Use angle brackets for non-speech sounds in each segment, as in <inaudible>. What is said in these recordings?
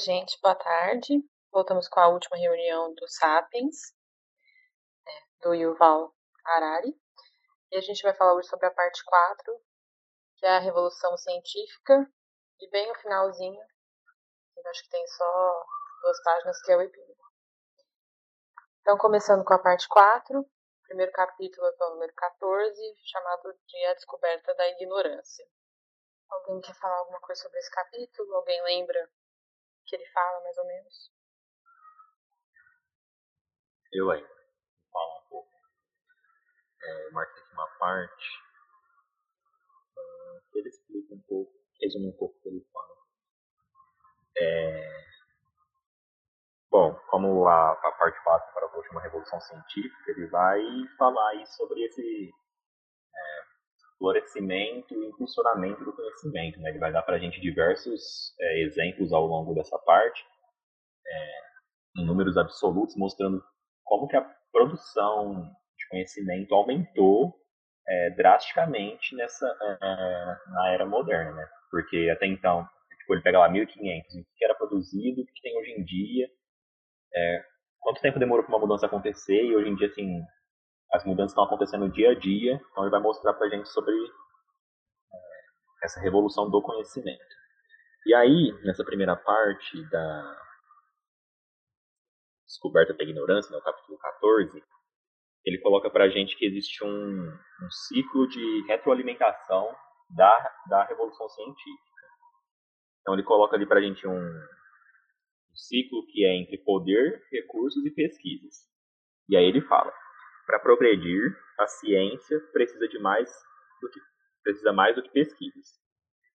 Gente, boa tarde. Voltamos com a última reunião do Sapiens, é, do Yuval Harari. E a gente vai falar hoje sobre a parte 4, que é a Revolução Científica, e bem no finalzinho, acho que tem só duas páginas, que é o epílogo. Então, começando com a parte 4, o primeiro capítulo é o número 14, chamado de A Descoberta da Ignorância. Alguém quer falar alguma coisa sobre esse capítulo? Alguém lembra que ele fala, mais ou menos? Eu ainda falar um pouco. É, marquei aqui uma parte que ele explica um pouco, resume um pouco o que ele fala. É, bom, como a, a parte básica para a última revolução científica, ele vai falar aí sobre esse é, florescimento e impulsionamento do conhecimento. Né? Ele vai dar para a gente diversos é, exemplos ao longo dessa parte, é, em números absolutos, mostrando como que a produção de conhecimento aumentou é, drasticamente nessa é, na era moderna, né? Porque até então, tipo, ele pega lá 1500, o que era produzido, o que tem hoje em dia, é, quanto tempo demorou para uma mudança acontecer e hoje em dia assim as mudanças estão acontecendo dia a dia, então ele vai mostrar para a gente sobre é, essa revolução do conhecimento. E aí, nessa primeira parte da descoberta da ignorância, no né, capítulo 14, ele coloca para a gente que existe um, um ciclo de retroalimentação da, da revolução científica. Então ele coloca ali para a gente um, um ciclo que é entre poder, recursos e pesquisas. E aí ele fala: para progredir, a ciência precisa de mais do que precisa mais do que pesquisas.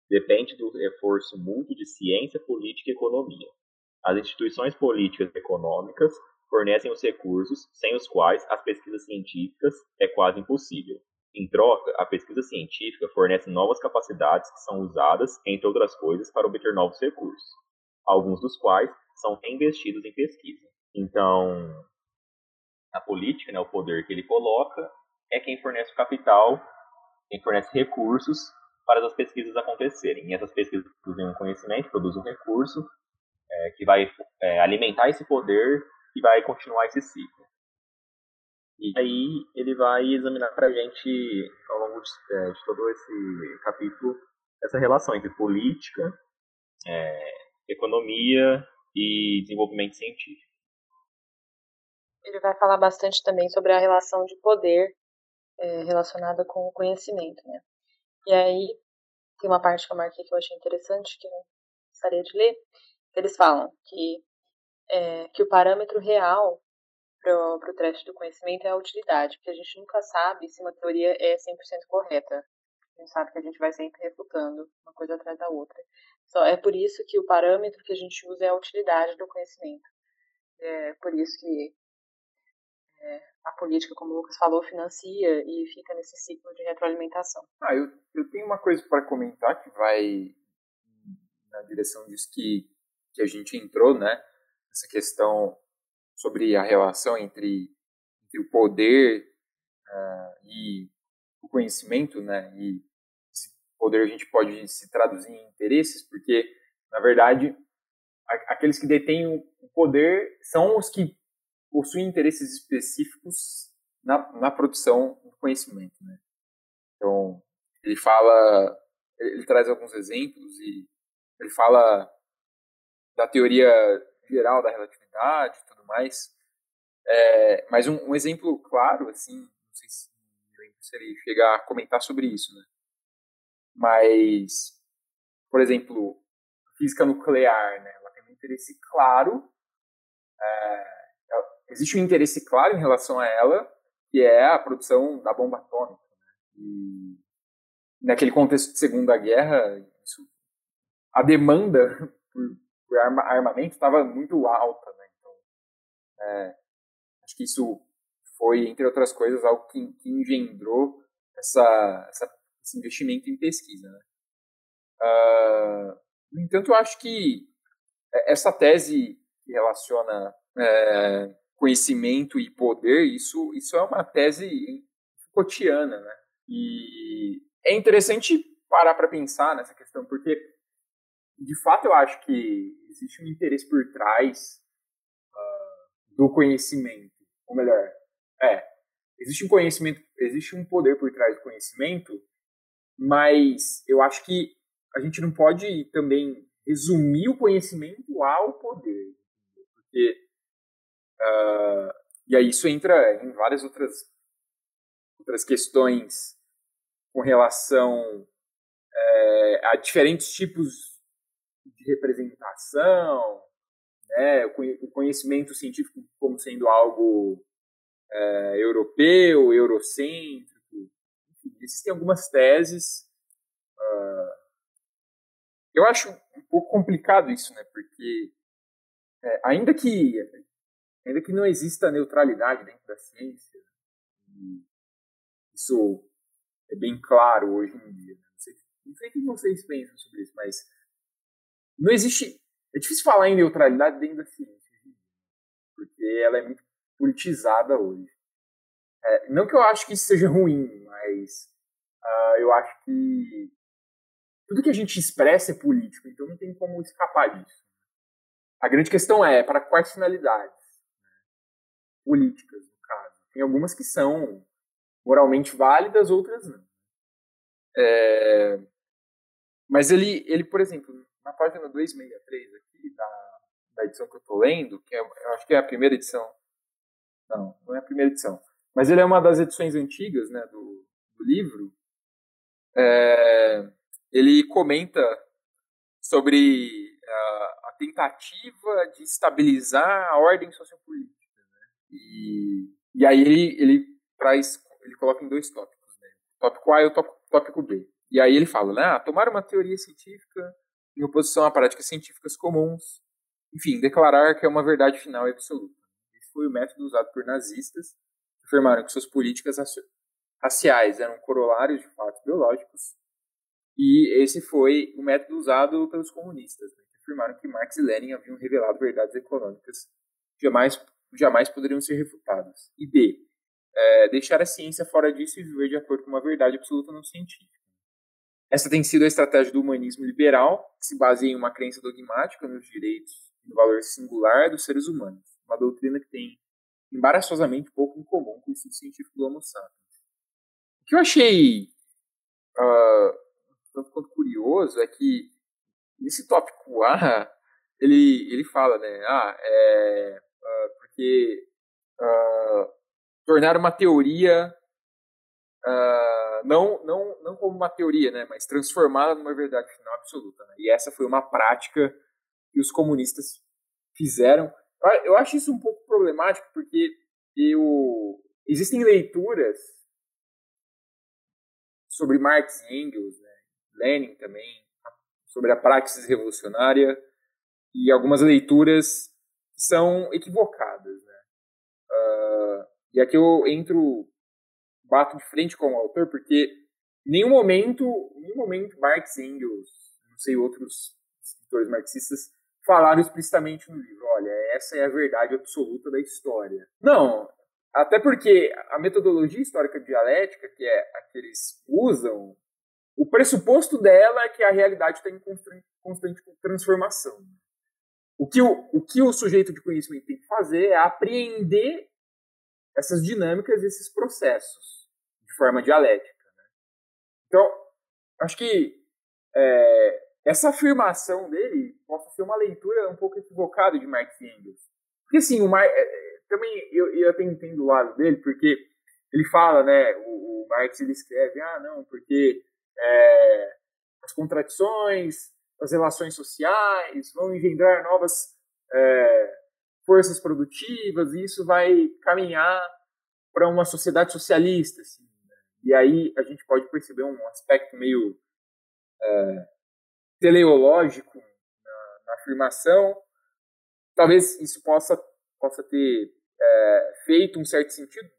Depende do reforço mútuo de ciência, política e economia. As instituições políticas e econômicas fornecem os recursos sem os quais as pesquisas científicas é quase impossível. Em troca, a pesquisa científica fornece novas capacidades que são usadas, entre outras coisas, para obter novos recursos, alguns dos quais são reinvestidos em pesquisa. Então, a política, né, o poder que ele coloca, é quem fornece o capital, quem fornece recursos para as pesquisas acontecerem. E essas pesquisas produzem um conhecimento, produzem um recurso é, que vai é, alimentar esse poder e vai continuar esse ciclo. E aí ele vai examinar para a gente, ao longo de, é, de, todo esse capítulo, essa relação entre política, é, economia e desenvolvimento científico ele vai falar bastante também sobre a relação de poder é, relacionada com o conhecimento, né? E aí tem uma parte que eu marquei que eu achei interessante, que eu gostaria de ler. Eles falam que, é, que o parâmetro real para o teste do conhecimento é a utilidade, porque a gente nunca sabe se uma teoria é 100% correta. A gente sabe que a gente vai sempre refutando uma coisa atrás da outra. Só é por isso que o parâmetro que a gente usa é a utilidade do conhecimento. É por isso que a política, como o Lucas falou, financia e fica nesse ciclo de retroalimentação. Ah, eu, eu tenho uma coisa para comentar que vai na direção disso que, que a gente entrou, né? Essa questão sobre a relação entre, entre o poder uh, e o conhecimento, né? E esse poder a gente pode se traduzir em interesses, porque, na verdade, aqueles que detêm o poder são os que possuem interesses específicos na, na produção do conhecimento. Né? Então, ele fala, ele traz alguns exemplos e ele fala da teoria geral da relatividade e tudo mais. É, mas um, um, exemplo claro, assim, não sei se, se ele chegar a comentar sobre isso, né? Mas, por exemplo, física nuclear, né? Ela tem um interesse claro é, existe um interesse claro em relação a ela, que é a produção da bomba atômica. Né? E naquele contexto de Segunda Guerra, isso, a demanda <laughs> por, por arma, armamento estava muito alta, né? Então, é, acho que isso foi, entre outras coisas, algo que, que engendrou essa, essa, esse investimento em pesquisa. Né? Uh, no entanto, eu acho que essa tese que relaciona é, conhecimento e poder, isso, isso é uma tese cotidiana, né? E é interessante parar para pensar nessa questão, porque de fato eu acho que existe um interesse por trás uh, do conhecimento, ou melhor, é, existe um conhecimento, existe um poder por trás do conhecimento, mas eu acho que a gente não pode também resumir o conhecimento ao poder, porque uh, e aí isso entra em várias outras outras questões com relação é, a diferentes tipos de representação, né, o conhecimento científico como sendo algo é, europeu, eurocêntrico. Enfim, existem algumas teses. Uh, eu acho um pouco complicado isso, né, porque é, ainda que ainda que não exista neutralidade dentro da ciência, isso é bem claro hoje em dia. Né? Não sei, não sei o que vocês pensam sobre isso, mas não existe. É difícil falar em neutralidade dentro da ciência, porque ela é muito politizada hoje. É, não que eu acho que isso seja ruim, mas uh, eu acho que tudo que a gente expressa é político, então não tem como escapar disso. A grande questão é para quais finalidades políticas, no caso. Tem algumas que são moralmente válidas, outras não. É, mas ele, ele, por exemplo, na página 263 aqui da, da edição que eu estou lendo, que é, eu acho que é a primeira edição. Não, não é a primeira edição. Mas ele é uma das edições antigas né, do, do livro. É, ele comenta sobre a, a, tentativa de estabilizar a ordem sociopolítica. E, e aí ele, ele traz ele coloca em dois tópicos, né? Tópico A e o tópico B. E aí ele fala, né? Ah, tomar uma teoria científica em oposição a práticas científicas comuns. Enfim, declarar que é uma verdade final e absoluta. Esse foi o método usado por nazistas, que afirmaram que suas políticas raciais eram corolários de fatos biológicos. E esse foi o método usado pelos comunistas, né, que afirmaram que Marx e Lenin haviam revelado verdades econômicas jamais, jamais poderiam ser refutadas. E B, é, deixar a ciência fora disso e viver de acordo com uma verdade absoluta não científica. Essa tem sido a estratégia do humanismo liberal, que se baseia em uma crença dogmática nos direitos e no valor singular dos seres humanos, uma doutrina que tem embaraçosamente pouco em comum com o estudo científico do Homo sapiens. O que eu achei uh, tanto quanto curioso é que nesse tópico A ele, ele fala, né, ah, é, porque uh, tornar uma teoria uh, não, não, não como uma teoria, né, mas transformá-la numa verdade final absoluta. Né? E essa foi uma prática que os comunistas fizeram. Eu acho isso um pouco problemático porque eu, existem leituras sobre Marx e Engels, né, Lenin também, sobre a praxis revolucionária e algumas leituras que são equivocadas. Né? Uh, e aqui eu entro, bato de frente com o autor, porque em nenhum momento, nenhum momento Marx Engels, não sei, outros escritores marxistas, falaram explicitamente no livro, olha, essa é a verdade absoluta da história. Não, até porque a metodologia histórica dialética, que é a que eles usam, o pressuposto dela é que a realidade está em constante transformação. O que o, o que o sujeito de conhecimento tem que fazer é apreender essas dinâmicas, esses processos de forma dialética. Né? Então, acho que é, essa afirmação dele possa ser uma leitura um pouco equivocada de Marx e Engels. Porque, assim, o Mar, é, é, também eu, eu até entendo o lado dele, porque ele fala, né, o, o Marx ele escreve, ah, não, porque é, as contradições, as relações sociais vão engendrar novas é, forças produtivas, e isso vai caminhar para uma sociedade socialista. Assim, né? E aí a gente pode perceber um aspecto meio é, teleológico na, na afirmação. Talvez isso possa, possa ter é, feito um certo sentido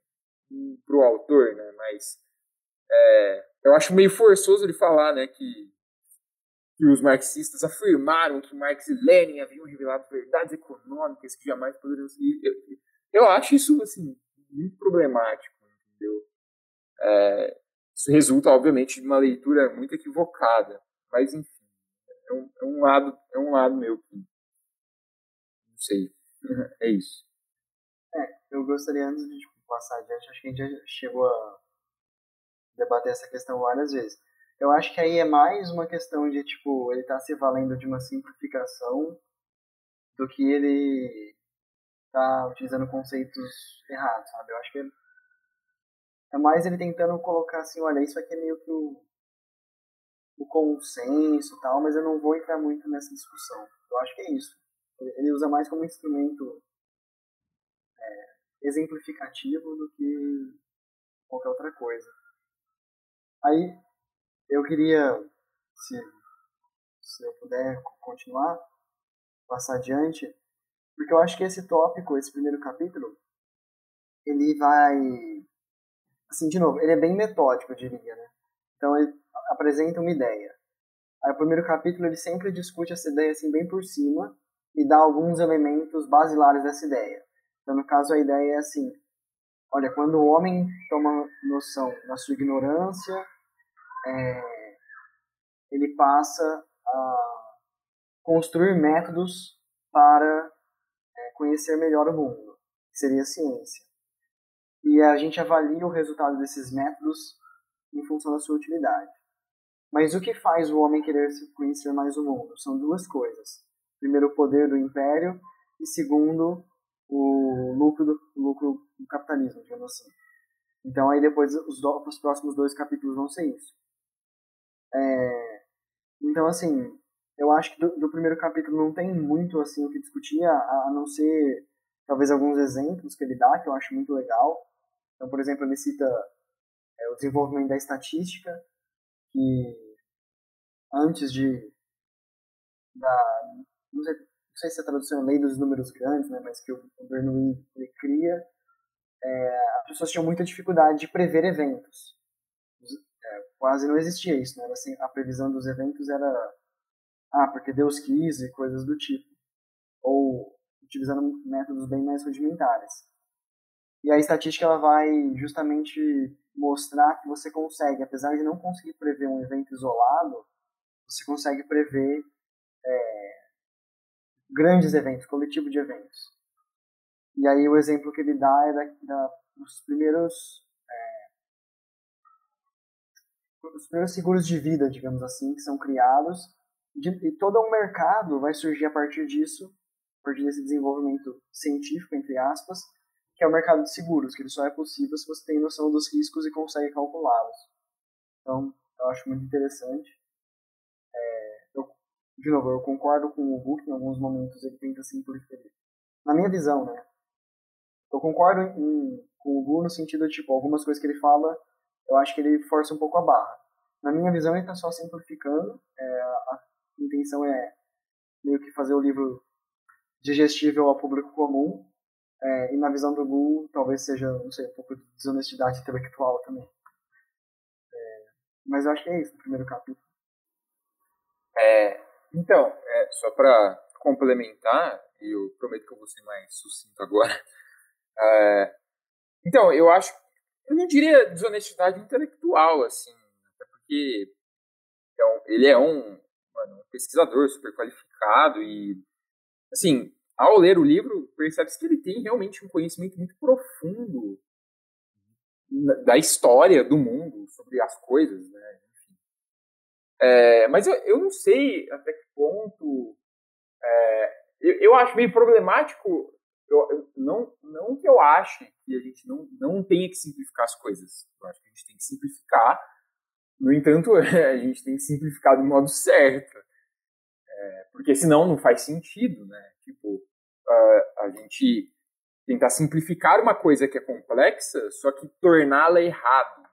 para o autor, né? mas é, eu acho meio forçoso ele falar né, que, que os marxistas afirmaram que Marx e Lenin haviam revelado verdades econômicas que jamais poderiam ser. Eu, eu acho isso assim, muito problemático, entendeu? É, isso resulta, obviamente, de uma leitura muito equivocada, mas enfim, é um, é um lado, é um lado meu que não sei, <laughs> é isso. É, eu gostaria antes de tipo, passar adiante, acho que a gente já chegou a debater essa questão várias vezes. Eu acho que aí é mais uma questão de, tipo, ele tá se valendo de uma simplificação do que ele tá utilizando conceitos errados, sabe? Eu acho que é mais ele tentando colocar assim, olha, isso aqui é meio que o, o consenso e tal, mas eu não vou entrar muito nessa discussão. Eu acho que é isso. Ele usa mais como instrumento é, exemplificativo do que qualquer outra coisa. Aí eu queria, se, se eu puder continuar, passar adiante, porque eu acho que esse tópico, esse primeiro capítulo, ele vai. Assim, de novo, ele é bem metódico, eu diria, né? Então ele apresenta uma ideia. Aí o primeiro capítulo ele sempre discute essa ideia assim bem por cima e dá alguns elementos basilares dessa ideia. Então, no caso, a ideia é assim: olha, quando o homem toma noção da sua ignorância, é, ele passa a construir métodos para é, conhecer melhor o mundo, que seria a ciência. E a gente avalia o resultado desses métodos em função da sua utilidade. Mas o que faz o homem querer conhecer mais o mundo? São duas coisas. Primeiro, o poder do império, e segundo, o lucro do, lucro do capitalismo, digamos assim. Então, aí depois, os, os próximos dois capítulos vão ser isso. É, então, assim, eu acho que do, do, primeiro capítulo não tem muito assim o que discutir, a, a não ser talvez alguns exemplos que ele dá, que eu acho muito legal. Então, por exemplo, ele cita é, o desenvolvimento da estatística, que antes de da não sei, não sei se a tradução é lei dos números grandes, né, mas que o, o Bernoulli cria, é, as pessoas tinham muita dificuldade de prever eventos. Quase não existia isso, né? Assim, a previsão dos eventos era ah, porque Deus quis e coisas do tipo. Ou utilizando métodos bem mais rudimentares. E a estatística ela vai justamente mostrar que você consegue, apesar de não conseguir prever um evento isolado, você consegue prever é, grandes eventos, coletivo de eventos. E aí o exemplo que ele dá é da, da dos primeiros os primeiros seguros de vida, digamos assim, que são criados de, e todo um mercado vai surgir a partir disso, a partir desse desenvolvimento científico entre aspas, que é o mercado de seguros, que ele só é possível se você tem noção dos riscos e consegue calculá-los. Então, eu acho muito interessante de novo, eu concordo com o Hulk em alguns momentos ele tenta simplificar. Na minha visão, né? Eu concordo em, com o Gu no sentido tipo, algumas coisas que ele fala, eu acho que ele força um pouco a barra. Na minha visão, ele está só simplificando. É, a intenção é meio que fazer o livro digestível ao público comum. É, e na visão do Gu, talvez seja, não sei, um pouco de desonestidade intelectual também. É, mas eu acho que é isso no primeiro capítulo. É, então, é, só para complementar, e eu prometo que eu vou ser mais sucinto agora. <laughs> É, então, eu acho, eu não diria desonestidade intelectual, assim, até porque um, ele é um, mano, um pesquisador super qualificado e, assim, ao ler o livro, percebe-se que ele tem realmente um conhecimento muito profundo da história do mundo, sobre as coisas, né? É, mas eu, eu não sei até que ponto. É, eu, eu acho meio problemático. Eu, não, não que eu ache que a gente não, não tenha que simplificar as coisas. Eu acho que a gente tem que simplificar. No entanto, <laughs> a gente tem que simplificar do modo certo. É, porque senão não faz sentido, né? Tipo, a, a gente tentar simplificar uma coisa que é complexa, só que torná-la errada.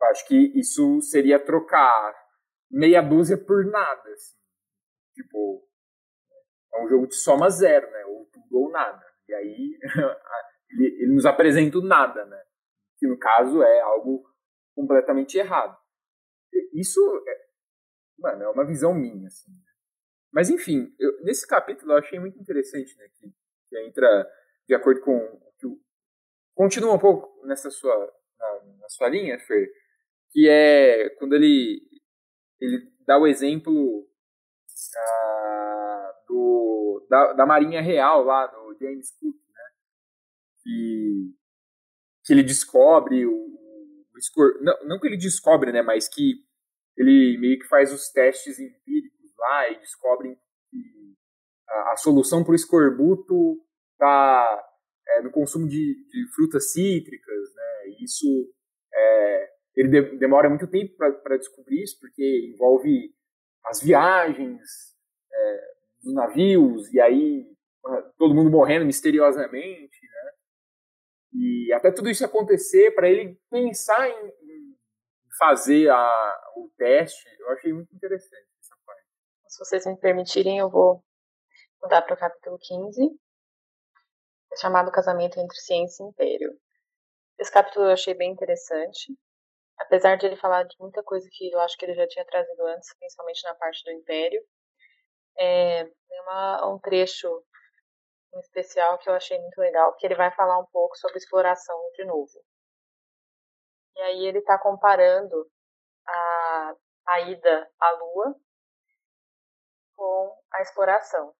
Eu acho que isso seria trocar meia dúzia por nada, assim. Tipo, é um jogo de soma zero, né? Ou tudo ou nada. E aí <laughs> ele, ele nos apresenta o nada, né? Que no caso é algo completamente errado. Isso, é, mano, é uma visão minha, assim. Mas enfim, eu, nesse capítulo eu achei muito interessante, né? Que, que entra de acordo com que continua um pouco nessa sua na, na sua linha, Fer, que é quando ele ele dá o exemplo uh, do, da, da Marinha Real lá, James Cook, né? Que, que ele descobre o, o escor... não, não que ele descobre, né? Mas que ele meio que faz os testes empíricos lá e descobre que a, a solução para o escorbuto está é, no consumo de, de, frutas cítricas, né? Isso é, ele de, demora muito tempo para descobrir isso, porque envolve as viagens é, dos navios, e aí todo mundo morrendo misteriosamente, né? E até tudo isso acontecer, para ele pensar em, em fazer a, o teste, eu achei muito interessante essa parte. Se vocês me permitirem, eu vou mudar para o capítulo 15, é chamado Casamento entre Ciência e Império. Esse capítulo eu achei bem interessante, apesar de ele falar de muita coisa que eu acho que ele já tinha trazido antes, principalmente na parte do Império, é, tem uma, um trecho em especial que eu achei muito legal, que ele vai falar um pouco sobre exploração de novo. E aí ele está comparando a, a ida à Lua com a exploração.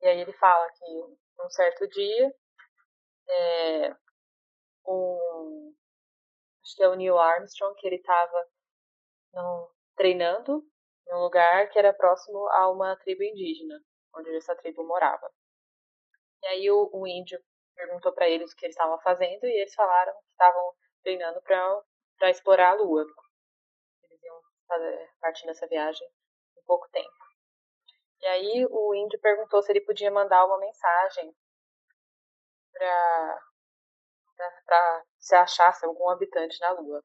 E aí ele fala que um certo dia é, um, acho que é o Neil Armstrong, que ele estava treinando num lugar que era próximo a uma tribo indígena, onde essa tribo morava. E aí o, o índio perguntou para eles o que eles estavam fazendo e eles falaram que estavam treinando para explorar a Lua. Eles iam fazer, partir nessa viagem em pouco tempo. E aí o índio perguntou se ele podia mandar uma mensagem para se achasse algum habitante na Lua.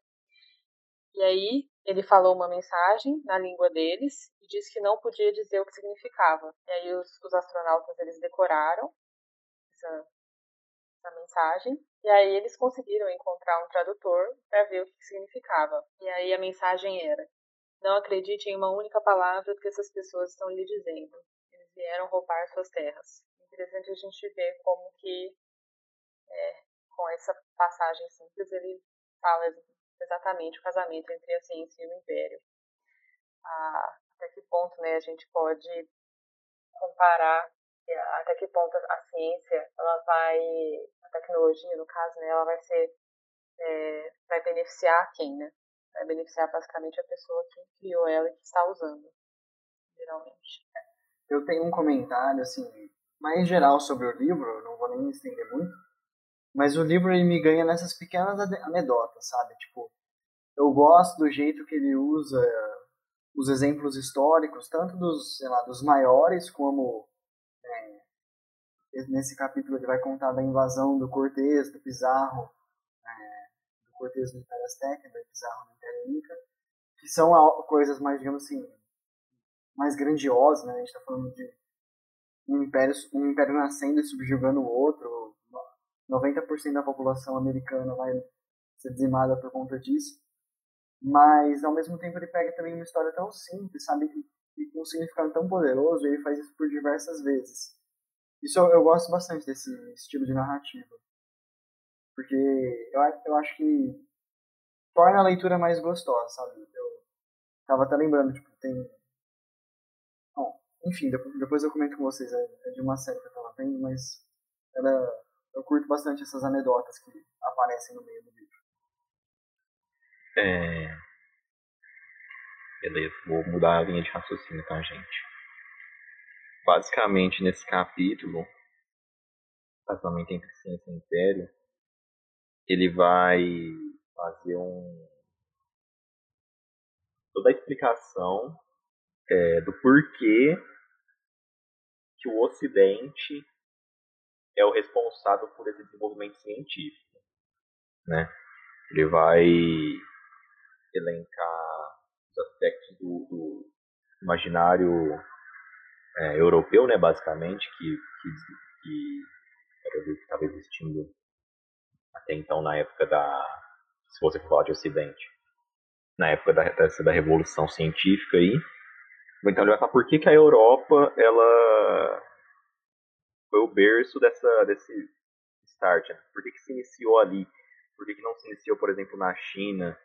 E aí ele falou uma mensagem na língua deles e disse que não podia dizer o que significava. E aí os, os astronautas eles decoraram essa, essa mensagem e aí eles conseguiram encontrar um tradutor para ver o que significava. E aí a mensagem era: não acredite em uma única palavra que essas pessoas estão lhe dizendo. Eles vieram roubar suas terras. Interessante a gente ver como que é, com essa passagem simples, ele fala exatamente o casamento entre a ciência e o império. Ah, até que ponto né, a gente pode comparar, até que ponto a ciência ela vai, a tecnologia no caso, né, ela vai ser, é, vai beneficiar quem, né? Vai beneficiar basicamente a pessoa que criou ela e que está usando, geralmente. Eu tenho um comentário, assim, mais geral sobre o livro, não vou nem estender muito, mas o livro ele me ganha nessas pequenas anedotas, sabe? Tipo, eu gosto do jeito que ele usa os exemplos históricos, tanto dos, sei lá, dos maiores, como é, nesse capítulo ele vai contar da invasão do Cortês, do Pizarro, é, do Cortês no Império Azteca, do Pizarro no Império Inca, que são coisas mais, digamos assim, mais grandiosas, né? A gente está falando de um império, um império nascendo e subjugando o outro, 90% da população americana vai ser dizimada por conta disso. Mas, ao mesmo tempo, ele pega também uma história tão simples, sabe? E com um significado tão poderoso, ele faz isso por diversas vezes. Isso eu, eu gosto bastante desse estilo de narrativa. Porque eu, eu acho que torna a leitura mais gostosa, sabe? Eu tava até lembrando, tipo, tem. Bom, enfim, depois eu comento com vocês, é, é de uma série que eu tava vendo, mas era eu curto bastante essas anedotas que aparecem no meio do livro. É. Beleza, vou mudar a linha de raciocínio, tá, gente? Basicamente, nesse capítulo, casamento entre ciência e império, ele vai fazer um toda a explicação é, do porquê que o Ocidente é o responsável por esse desenvolvimento científico. Né? Ele vai elencar aspectos do, do imaginário é, europeu, né, basicamente, que, que, que era o que estava existindo até então na época da, se você falar de Ocidente, na época da, dessa, da Revolução Científica aí. Então ele vai falar por que, que a Europa ela foi o berço dessa, desse start, né? por que, que se iniciou ali, por que, que não se iniciou, por exemplo, na China,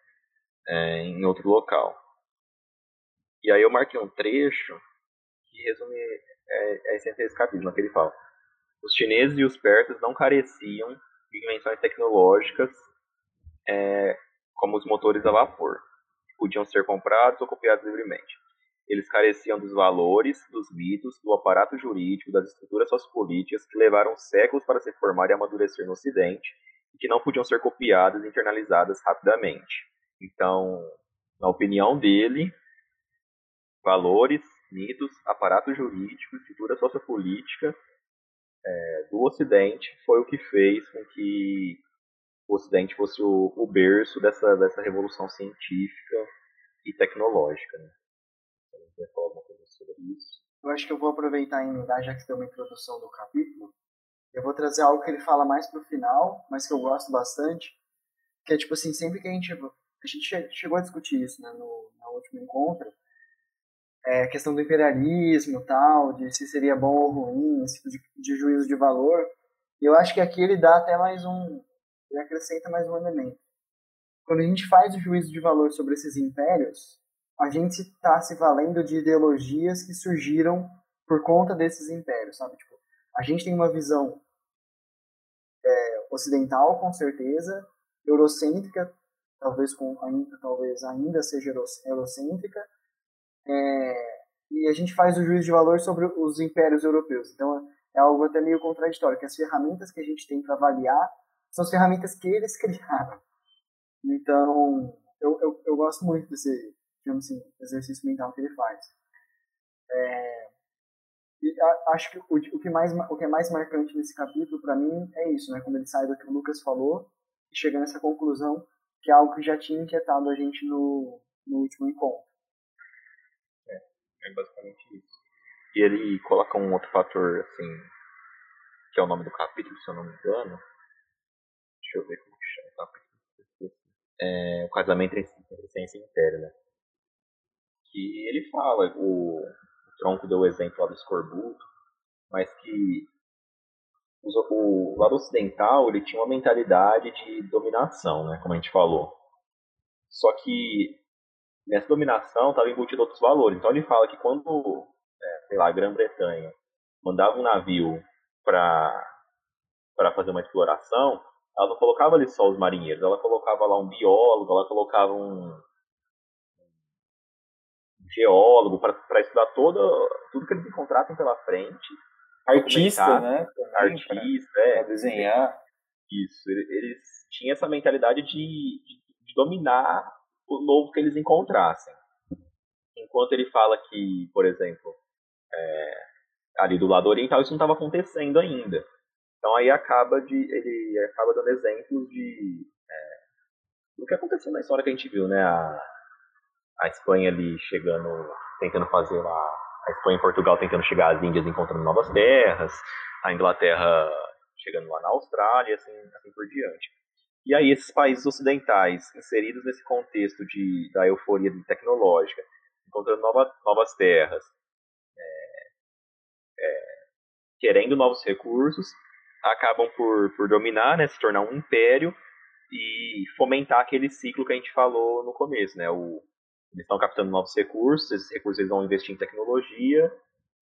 é, em outro local. E aí eu marquei um trecho que resume é, a essência desse capítulo, que ele fala. Os chineses e os persas não careciam de invenções tecnológicas é, como os motores a vapor, que podiam ser comprados ou copiados livremente. Eles careciam dos valores, dos mitos, do aparato jurídico, das estruturas sociopolíticas que levaram séculos para se formar e amadurecer no Ocidente e que não podiam ser copiadas e internalizadas rapidamente. Então, na opinião dele, valores, mitos, aparato jurídico, estrutura sociopolítica é, do Ocidente foi o que fez com que o Ocidente fosse o, o berço dessa, dessa revolução científica e tecnológica. Né? Você falar alguma coisa sobre isso? Eu acho que eu vou aproveitar e emendar, já que deu uma introdução do capítulo. Eu vou trazer algo que ele fala mais pro final, mas que eu gosto bastante, que é tipo assim, sempre que a gente a gente chegou a discutir isso né, no, no último encontro, é, questão do imperialismo tal, de se seria bom ou ruim, esse tipo de, de juízo de valor. E eu acho que aqui ele dá até mais um, ele acrescenta mais um elemento. Quando a gente faz o juízo de valor sobre esses impérios, a gente está se valendo de ideologias que surgiram por conta desses impérios, sabe? Tipo, a gente tem uma visão é, ocidental, com certeza, eurocêntrica, talvez com ainda talvez ainda seja eurocêntrica é, e a gente faz o juízo de valor sobre os impérios europeus. Então é algo até meio contraditório que as ferramentas que a gente tem para avaliar são as ferramentas que eles <laughs> criaram. Então eu, eu, eu gosto muito desse digamos assim, exercício mental que ele faz. É, e a, acho que o, o, que mais o que é mais marcante nesse capítulo para mim é isso né? Quando ele sai do que o Lucas falou e chega nessa conclusão que é algo que já tinha inquietado a gente no, no último encontro. É, basicamente isso. E ele coloca um outro fator, assim, que é o nome do capítulo, se eu não me engano. Deixa eu ver como que chama o capítulo. É, o casamento entre ciência e né? Que ele fala, o, o Tronco deu o exemplo lá do escorbuto, mas que o lado ocidental ele tinha uma mentalidade de dominação, né, como a gente falou. Só que nessa dominação estava embutido outros valores. Então ele fala que quando, é, sei lá, a Grã-Bretanha mandava um navio para para fazer uma exploração, ela não colocava ali só os marinheiros, ela colocava lá um biólogo, ela colocava um geólogo para estudar toda, tudo que eles encontrassem pela frente artista, né? artista, é. desenhar. Isso, eles tinham essa mentalidade de, de, de, dominar novo que eles encontrassem. Enquanto ele fala que, por exemplo, é, ali do lado oriental isso não estava acontecendo ainda. Então aí acaba de ele acaba dando exemplos de é, do que aconteceu na história que a gente viu, né? A, a Espanha ali chegando, tentando fazer lá a Espanha e Portugal tentando chegar às Índias encontrando novas terras, a Inglaterra chegando lá na Austrália, assim, assim por diante. E aí esses países ocidentais inseridos nesse contexto de, da euforia tecnológica, encontrando nova, novas terras, é, é, querendo novos recursos, acabam por, por dominar, né, se tornar um império e fomentar aquele ciclo que a gente falou no começo, né, o, eles estão captando novos recursos, esses recursos eles vão investir em tecnologia,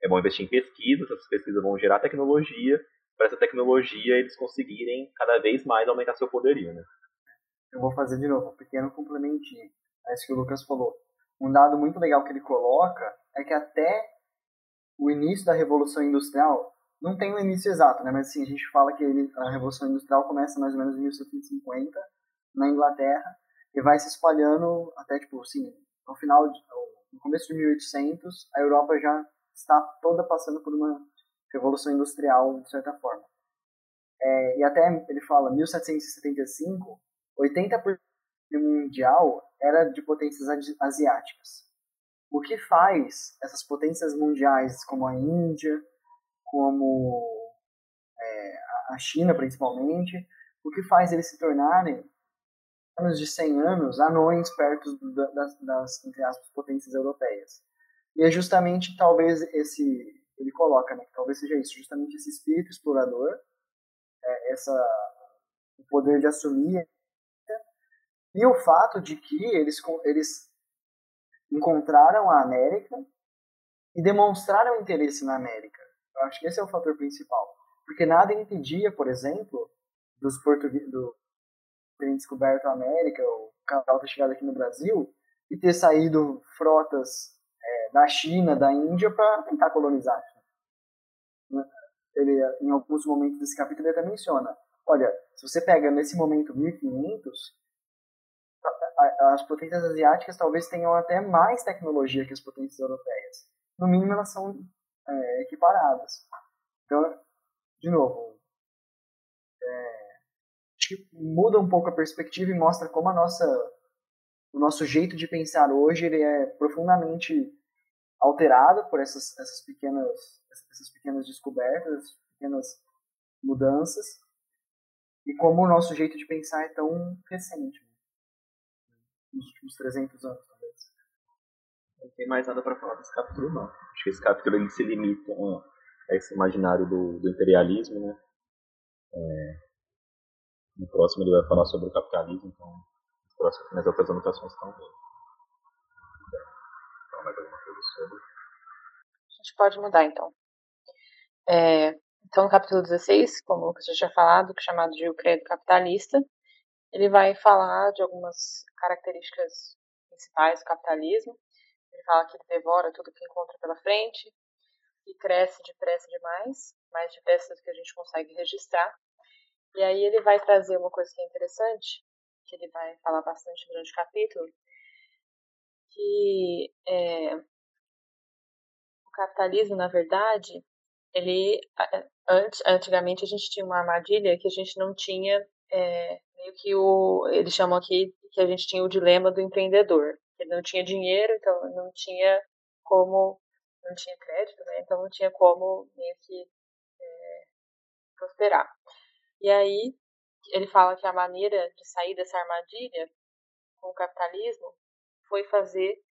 é bom investir em pesquisa, essas pesquisas vão gerar tecnologia, para essa tecnologia eles conseguirem cada vez mais aumentar seu poderio, né? Eu vou fazer de novo um pequeno complementinho a isso que o Lucas falou. Um dado muito legal que ele coloca é que até o início da Revolução Industrial, não tem um início exato, né? mas assim, a gente fala que ele, a Revolução Industrial começa mais ou menos em 1750 na Inglaterra e vai se espalhando até, tipo, assim, no final, de, no começo de 1800, a Europa já está toda passando por uma revolução industrial, de certa forma. É, e até ele fala, 1775, 80% mundial era de potências asiáticas. o que faz essas potências mundiais como a Índia, como é, a China principalmente, o que faz eles se tornarem, menos de 100 anos, anões perto das, das entre aspas, potências europeias. E é justamente, talvez, esse, ele coloca, né, talvez seja isso, justamente esse espírito explorador, é, essa, o poder de assumir, e o fato de que eles, eles encontraram a América e demonstraram interesse na América. Eu acho que esse é o fator principal. Porque nada impedia, por exemplo, dos portugueses do terem descoberto a América, o Cabral ter chegado aqui no Brasil e ter saído frotas da China, da Índia para tentar colonizar. Ele, em alguns momentos desse capítulo, ele até menciona: olha, se você pega nesse momento 1500, as potências asiáticas talvez tenham até mais tecnologia que as potências europeias. No mínimo, elas são é, equiparadas. Então, de novo, é, acho que muda um pouco a perspectiva e mostra como a nossa, o nosso jeito de pensar hoje ele é profundamente alterado por essas, essas, pequenas, essas pequenas descobertas, pequenas mudanças, e como o nosso jeito de pensar é tão recente nos últimos 300 anos, talvez. Não tem mais nada para falar desse capítulo, não. Acho que esse capítulo ele se limita a esse imaginário do, do imperialismo, né? É, no próximo ele vai falar sobre o capitalismo, então nas próximas outras anotações estão bem. Então, mais alguma? A gente pode mudar, então. É, então, no capítulo 16, como o Lucas já tinha falado, que é chamado de O Credo Capitalista, ele vai falar de algumas características principais do capitalismo. Ele fala que ele devora tudo que encontra pela frente e cresce depressa demais, mais depressa do que a gente consegue registrar. E aí ele vai trazer uma coisa que é interessante, que ele vai falar bastante durante o capítulo, que é, capitalismo, na verdade, ele antigamente a gente tinha uma armadilha que a gente não tinha é, meio que o. Eles chamam aqui que a gente tinha o dilema do empreendedor. Ele não tinha dinheiro, então não tinha como. Não tinha crédito, né? Então não tinha como meio que é, prosperar. E aí ele fala que a maneira de sair dessa armadilha com o capitalismo foi fazer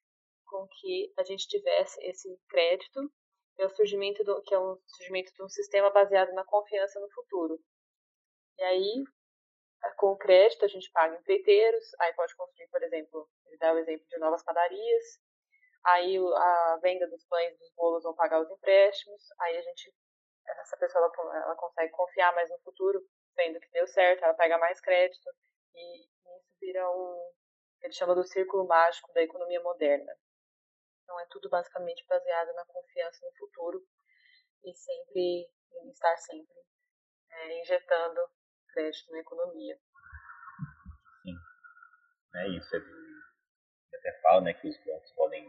com que a gente tivesse esse crédito, que é o surgimento do, que é um surgimento de um sistema baseado na confiança no futuro. E aí com o crédito a gente paga empreiteiros, aí pode construir, por exemplo, ele dá o exemplo de novas padarias, aí a venda dos pães, dos bolos vão pagar os empréstimos, aí a gente, essa pessoa ela, ela consegue confiar mais no futuro, vendo que deu certo, ela pega mais crédito, e isso vira um, ele chama do círculo mágico da economia moderna. Então é tudo basicamente baseado na confiança no futuro e sempre, estar sempre é, injetando crédito na economia. Sim, é isso. Ele até fala né, que os bancos podem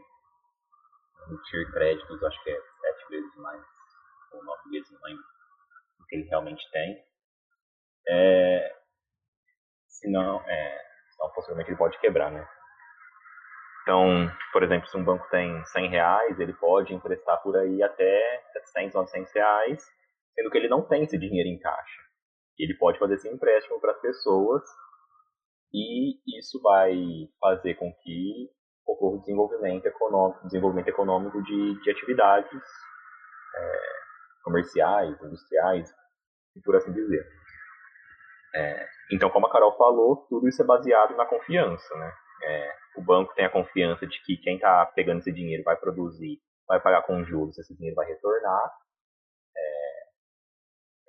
emitir créditos, acho que é sete vezes mais, ou nove vezes mais do que ele realmente tem. É, senão, é, senão, possivelmente ele pode quebrar, né? Então, por exemplo, se um banco tem 100 reais, ele pode emprestar por aí até 700, 900 reais, sendo que ele não tem esse dinheiro em caixa. Ele pode fazer esse empréstimo para as pessoas e isso vai fazer com que ocorra o desenvolvimento econômico, desenvolvimento econômico de, de atividades é, comerciais, industriais, e por assim dizer. É, então, como a Carol falou, tudo isso é baseado na confiança, né? É, o banco tem a confiança de que quem está pegando esse dinheiro vai produzir, vai pagar com juros, esse dinheiro vai retornar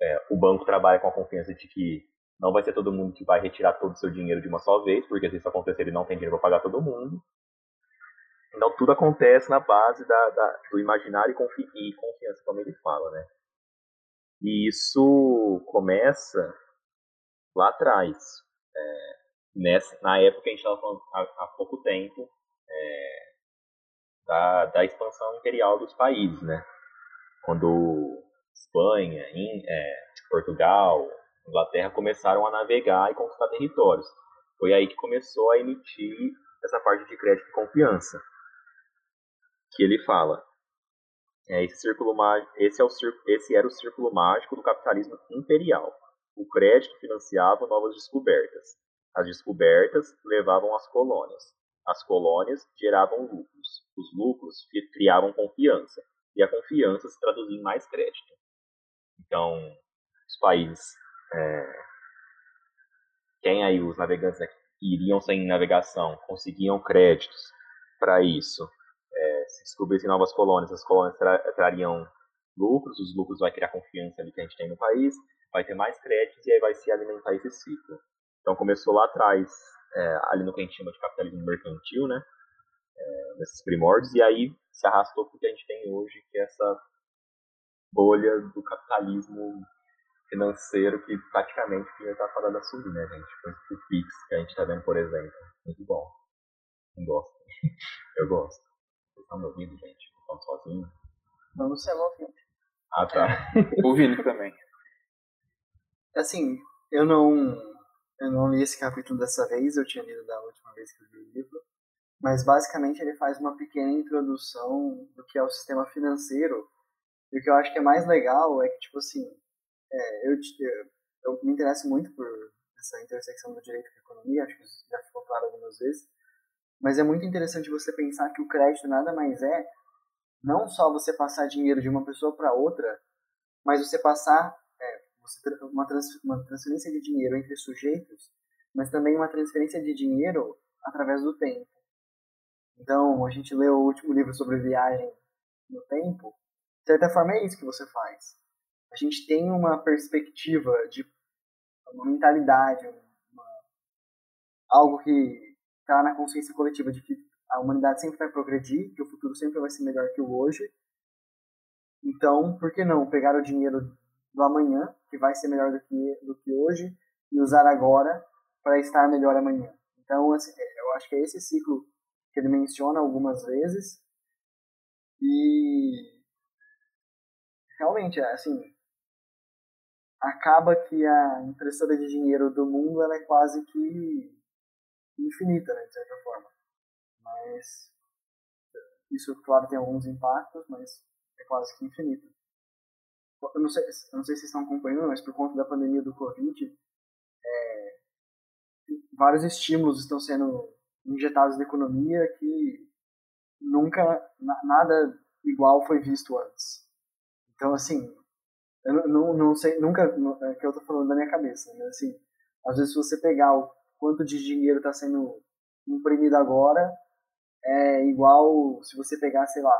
é, o banco trabalha com a confiança de que não vai ser todo mundo que vai retirar todo o seu dinheiro de uma só vez, porque se isso acontecer ele não tem dinheiro para pagar todo mundo. Então tudo acontece na base da, da, do imaginário e, confi e, confiança, como ele fala, né? E isso começa lá atrás. É, nessa, na época que a gente estava falando há, há, pouco tempo é, da, da expansão imperial dos países, né? Quando Espanha, em, é, Portugal, Inglaterra começaram a navegar e conquistar territórios. Foi aí que começou a emitir essa parte de crédito e confiança. que ele fala. É, esse, círculo mágico, esse, é o, esse era o círculo mágico do capitalismo imperial. O crédito financiava novas descobertas. As descobertas levavam às colônias. As colônias geravam lucros. Os lucros criavam confiança. E a confiança se traduzia em mais crédito. Então, os países. É, quem aí os navegantes né, que iriam sem navegação conseguiam créditos para isso. É, se descobrissem novas colônias, as colônias tra trariam lucros, os lucros vai criar confiança ali que a gente tem no país, vai ter mais créditos e aí vai se alimentar esse ciclo. Então começou lá atrás, é, ali no que a gente chama de capitalismo mercantil, né? É, nesses primórdios, e aí se arrastou para o que a gente tem hoje, que é essa bolha do capitalismo financeiro que praticamente já está falando a subir, né, gente? Com o Pix que a gente está vendo, por exemplo. Muito bom. Não gosto. <laughs> Eu gosto. Vocês estão me ouvindo, gente? Estão sozinhos? Vamos ser ouvindo. Ah, tá. <laughs> ouvindo também. Assim, eu não eu não li esse capítulo dessa vez, eu tinha lido da última vez que eu li o livro, mas basicamente ele faz uma pequena introdução do que é o sistema financeiro. E o que eu acho que é mais legal é que, tipo assim, é, eu, eu, me interesso muito por essa intersecção do direito com a economia, acho que já ficou claro algumas vezes, mas é muito interessante você pensar que o crédito nada mais é não só você passar dinheiro de uma pessoa para outra, mas você passar uma, trans, uma transferência de dinheiro entre sujeitos, mas também uma transferência de dinheiro através do tempo. Então, a gente leu o último livro sobre viagem no tempo, de certa forma é isso que você faz. A gente tem uma perspectiva de uma mentalidade, uma, algo que está na consciência coletiva de que a humanidade sempre vai progredir, que o futuro sempre vai ser melhor que o hoje. Então, por que não pegar o dinheiro do amanhã, que vai ser melhor do que, do que hoje, e usar agora para estar melhor amanhã. Então, assim, eu acho que é esse ciclo que ele menciona algumas vezes. E realmente, assim, acaba que a impressora de dinheiro do mundo ela é quase que infinita, né, de certa forma. Mas isso, claro, tem alguns impactos, mas é quase que infinito eu não sei, eu não sei se vocês estão acompanhando, mas por conta da pandemia do Covid, é, vários estímulos estão sendo injetados na economia que nunca, nada igual foi visto antes. Então, assim, eu não, não sei, nunca, é que eu tô falando da minha cabeça, mas assim, às vezes se você pegar o quanto de dinheiro está sendo imprimido agora, é igual se você pegar, sei lá,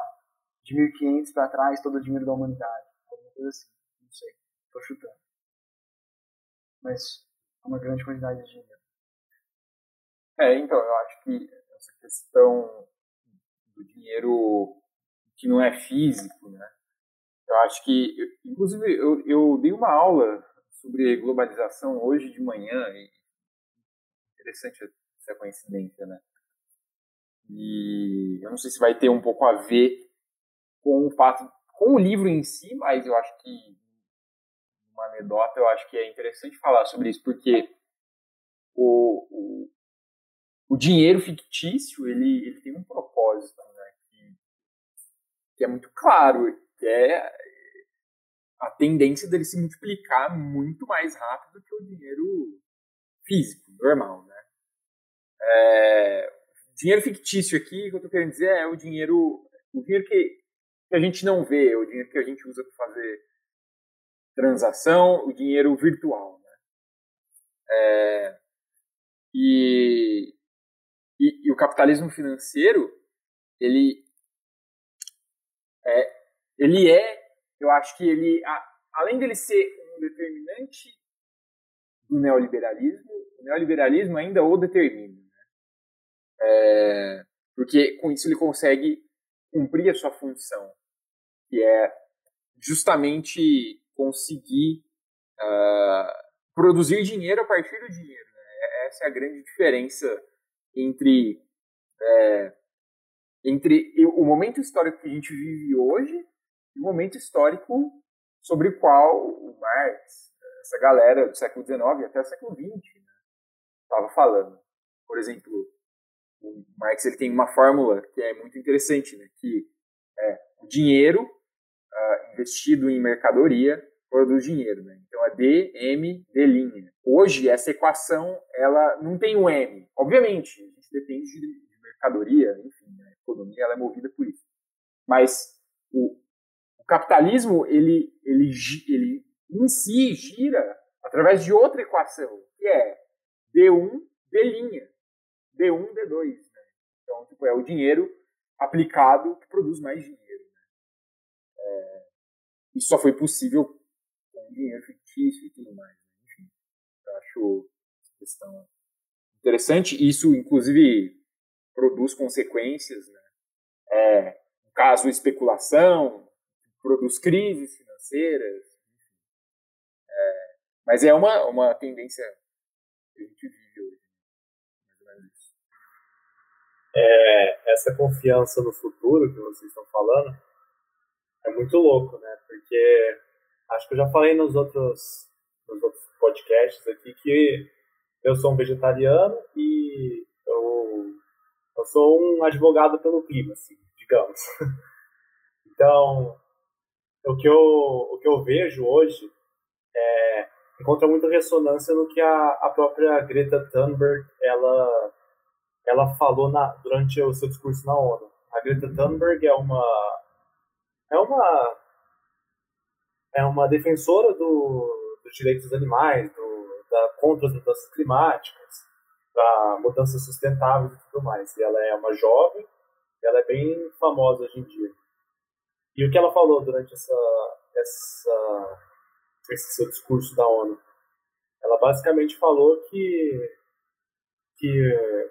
de 1500 para trás todo o dinheiro da humanidade coisa assim. Não sei. Tô chutando. Mas é uma grande quantidade de dinheiro. É, então, eu acho que essa questão do dinheiro que não é físico, né? Eu acho que, inclusive, eu, eu dei uma aula sobre globalização hoje de manhã, e interessante essa coincidência, né? E eu não sei se vai ter um pouco a ver com o fato com o livro em si, mas eu acho que uma anedota, eu acho que é interessante falar sobre isso, porque o, o, o dinheiro fictício, ele, ele tem um propósito, né, que, que é muito claro, que é a tendência dele se multiplicar muito mais rápido que o dinheiro físico, normal, né? É, dinheiro fictício aqui, o que eu estou querendo dizer é o dinheiro, o dinheiro que que a gente não vê, o dinheiro que a gente usa para fazer transação, o dinheiro virtual. Né? É, e, e, e, o capitalismo financeiro, ele é, ele é, eu acho que ele, a, além dele ser um determinante do neoliberalismo, o neoliberalismo ainda o determina. Né? É, porque com isso ele consegue cumprir a sua função, que é justamente conseguir uh, produzir dinheiro a partir do dinheiro. Né? Essa é a grande diferença entre, é, entre o momento histórico que a gente vive hoje e o momento histórico sobre o qual o Marx, essa galera do século XIX até o século XX, estava né, falando. Por exemplo, o Marx ele tem uma fórmula que é muito interessante, né? que É, o dinheiro uh, investido em mercadoria produz dinheiro, né? Então é D, M, D'. Hoje, essa equação, ela não tem o M. Obviamente, a gente depende de, de mercadoria, enfim, né? a economia ela é movida por isso. Mas o, o capitalismo, ele, ele, ele em si gira através de outra equação, que é D1, D'. D1, D2. Né? Então, tipo, é o dinheiro aplicado que produz mais dinheiro. Né? É, isso só foi possível com dinheiro fictício e tudo mais. Né? Enfim, eu acho essa questão interessante. Isso, inclusive, produz consequências. Né? É, no caso, especulação, produz crises financeiras. É, mas é uma, uma tendência que a gente vive hoje. Isso. É, essa confiança no futuro que vocês estão falando é muito louco, né? Porque acho que eu já falei nos outros, nos outros podcasts aqui que eu sou um vegetariano e eu, eu sou um advogado pelo clima, assim, digamos. <laughs> Então, o que eu, o que eu vejo hoje é, encontra muita ressonância no que a, a própria Greta Thunberg ela, ela falou na, durante o seu discurso na ONU. A Greta Thunberg é uma é uma é uma defensora do, dos direitos dos animais, do, da, contra as mudanças climáticas, para mudanças sustentáveis e tudo mais. E ela é uma jovem, ela é bem famosa hoje em dia. E o que ela falou durante essa, essa, esse seu discurso da ONU? Ela basicamente falou que, que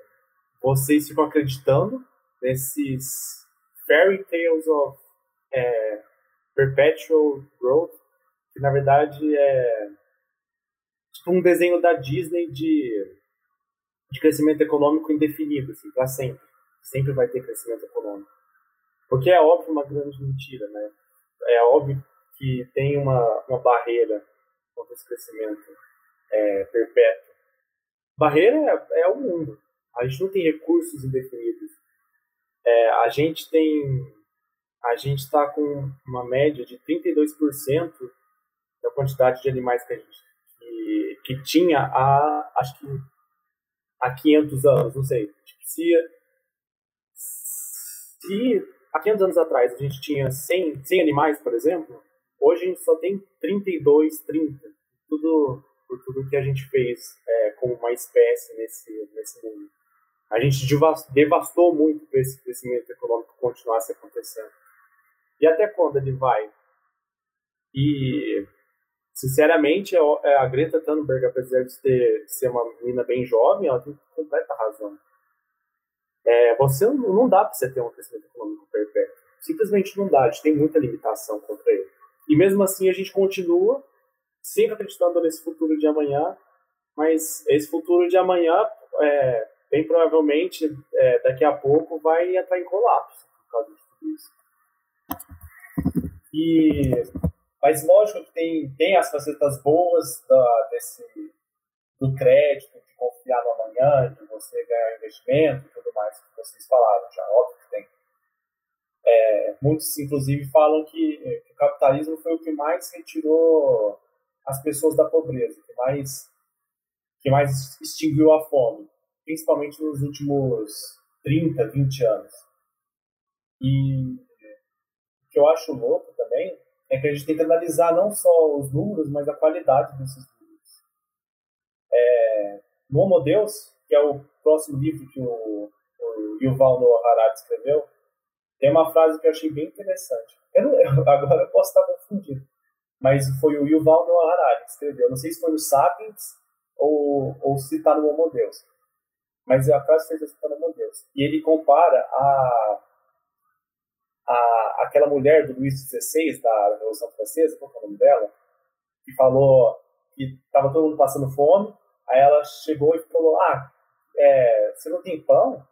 vocês ficam acreditando nesses fairy tales of é, Perpetual Growth, que na verdade é tipo um desenho da Disney de, de crescimento econômico indefinido, assim, para sempre. Sempre vai ter crescimento econômico. Porque é óbvio uma grande mentira, né? É óbvio que tem uma, uma barreira contra esse crescimento é, perpétuo. Barreira é, é o mundo. A gente não tem recursos indefinidos. É, a gente tem a gente está com uma média de 32% da quantidade de animais que a gente que, que tinha há, acho que há 500 anos, não sei. Se, se há 500 anos atrás a gente tinha 100, 100 animais, por exemplo, hoje a gente só tem 32, 30. Tudo por tudo que a gente fez é, como uma espécie nesse, nesse mundo. A gente devastou muito para esse crescimento econômico continuar se acontecendo. E até quando ele vai? E, sinceramente, é, a Greta Thunberg, apesar de ter, ser uma menina bem jovem, ela tem completa razão. É, você não dá para você ter um crescimento econômico perpétuo. Simplesmente não dá. A gente tem muita limitação contra ele. E mesmo assim a gente continua sempre acreditando nesse futuro de amanhã, mas esse futuro de amanhã, é, bem provavelmente, é, daqui a pouco vai entrar em colapso por causa de tudo isso. E, mas lógico que tem, tem as facetas boas da, desse, do crédito, de confiar no amanhã, de você ganhar investimento e tudo mais que vocês falaram já, óbvio que tem. É, muitos, inclusive, falam que, que, o capitalismo foi o que mais retirou as pessoas da pobreza, que mais, que mais extinguiu a fome, principalmente nos últimos 30, 20 anos. E que eu acho louco também é que a gente tem que analisar não só os números, mas a qualidade desses números. É, no Homo Deus, que é o próximo livro que o, o Yuval Noah Harari escreveu, tem uma frase que eu achei bem interessante. Eu não, <laughs> agora eu posso estar confundido, mas foi o Yuval Noah Harari que escreveu. Não sei se foi no Sapiens ou, ou se está no Homo Deus. Mas a frase fez está no Homo Deus. E ele compara a a, aquela mulher do Luís XVI, da Revolução Francesa, qual é o nome dela? Que falou que estava todo mundo passando fome, aí ela chegou e falou, ah, é, você não tem pão?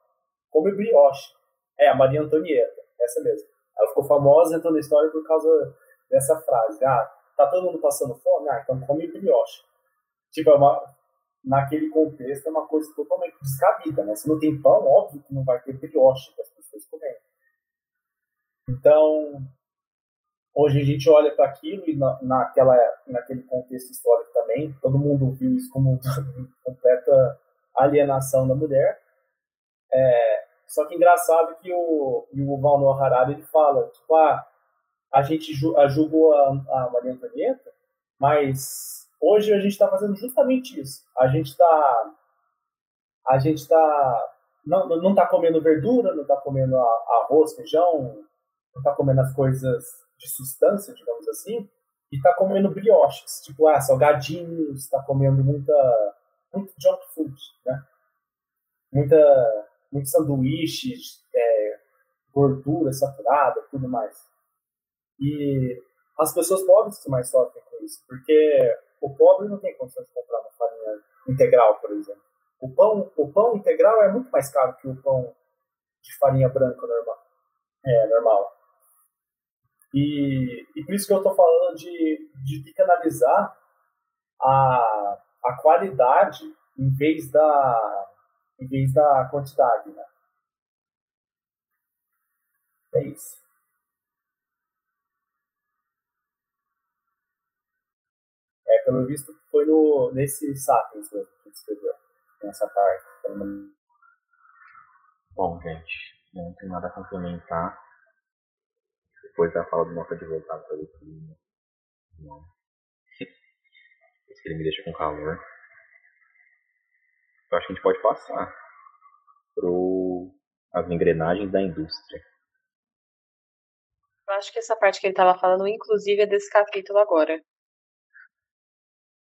Come brioche. É, a Maria Antonieta, essa mesmo. Ela ficou famosa entrando na história por causa dessa frase. Ah, tá todo mundo passando fome? Ah, então come brioche. Tipo, é uma, naquele contexto é uma coisa totalmente descabida, né? Se não tem pão, óbvio que não vai ter brioche para as pessoas comerem. Então, hoje a gente olha para aquilo e na, naquela, naquele contexto histórico também, todo mundo viu isso como <laughs> completa alienação da mulher. É, só que engraçado que o, o Val Noah Harari ele fala, tipo, ah, a gente julgou a, a Maria Antonieta, mas hoje a gente está fazendo justamente isso. A gente está a gente está não não está comendo verdura, não está comendo arroz, feijão, está comendo as coisas de substância, digamos assim, e está comendo brioches, tipo ah, salgadinhos, está comendo muita muito junk food, né? Muita muitos sanduíches, é, gordura saturada, tudo mais. E as pessoas pobres que mais sofrem com isso, porque o pobre não tem condições de comprar uma farinha integral, por exemplo. O pão, o pão integral é muito mais caro que o pão de farinha branca normal. É, normal. E, e por isso que eu estou falando de, de canalizar a, a qualidade em vez da, em vez da quantidade. Né? É isso. É, pelo visto, foi no, nesse Sapiens mesmo que escreveu, nessa parte. Bom, gente, não tem nada a complementar. Depois da fala do nosso advogado pelo clima. Não. Esse ele me deixa com calor. Eu acho que a gente pode passar para as engrenagens da indústria. Eu acho que essa parte que ele estava falando, inclusive, é desse capítulo agora.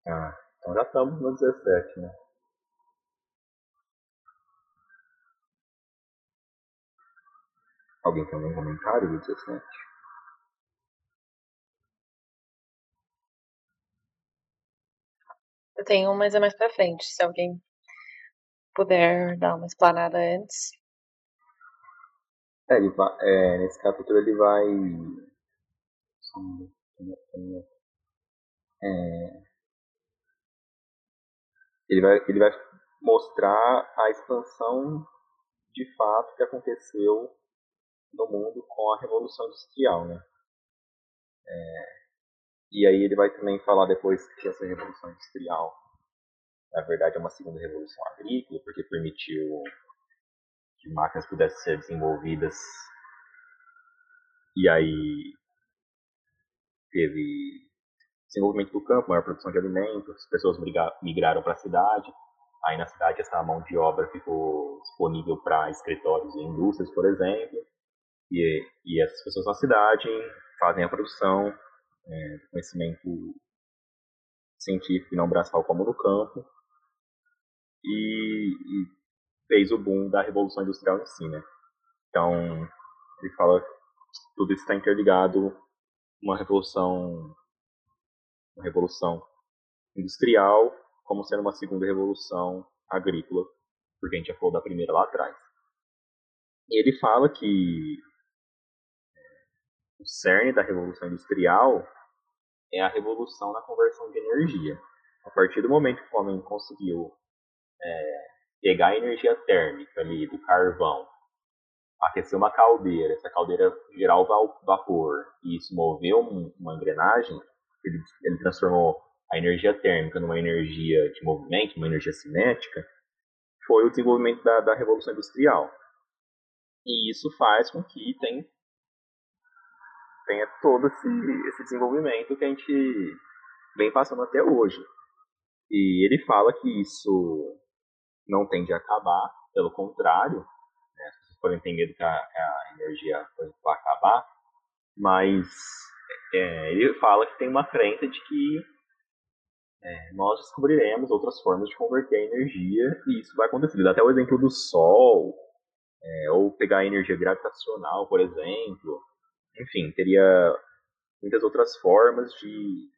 Ah, então já estamos no 17, né? Alguém tem algum comentário do 17? Eu tenho, mas é mais pra frente. Se alguém puder dar uma explanada antes. É, ele vai, é, nesse capítulo ele vai. É, ele, vai ele vai mostrar a expansão de fato que aconteceu no mundo com a Revolução Industrial, né? É, e aí ele vai também falar depois que essa Revolução Industrial na verdade é uma segunda revolução agrícola, porque permitiu que máquinas pudessem ser desenvolvidas. E aí teve desenvolvimento do campo, maior produção de alimentos, as pessoas migraram para a cidade, aí na cidade essa mão de obra ficou disponível para escritórios e indústrias, por exemplo, e, e essas pessoas na cidade fazem a produção é, conhecimento científico e não braçal como no campo, e, e fez o boom da Revolução Industrial em si, né? Então, ele fala que tudo isso está interligado uma revolução uma revolução industrial como sendo uma segunda revolução agrícola, porque a gente já falou da primeira lá atrás. E ele fala que o cerne da revolução industrial é a revolução na conversão de energia. A partir do momento que o homem conseguiu é, pegar a energia térmica ali do carvão, aquecer uma caldeira, essa caldeira gerar o vapor e isso mover uma engrenagem, ele, ele transformou a energia térmica numa energia de movimento, uma energia cinética, foi o desenvolvimento da, da Revolução Industrial. E isso faz com que tem, tenha todo esse, esse desenvolvimento que a gente vem passando até hoje. E ele fala que isso não tende a acabar, pelo contrário, né, as pessoas podem ter medo que a, que a energia vai acabar, mas é, ele fala que tem uma crença de que é, nós descobriremos outras formas de converter a energia e isso vai acontecer. Ele dá até o exemplo do Sol, é, ou pegar a energia gravitacional, por exemplo. Enfim, teria muitas outras formas de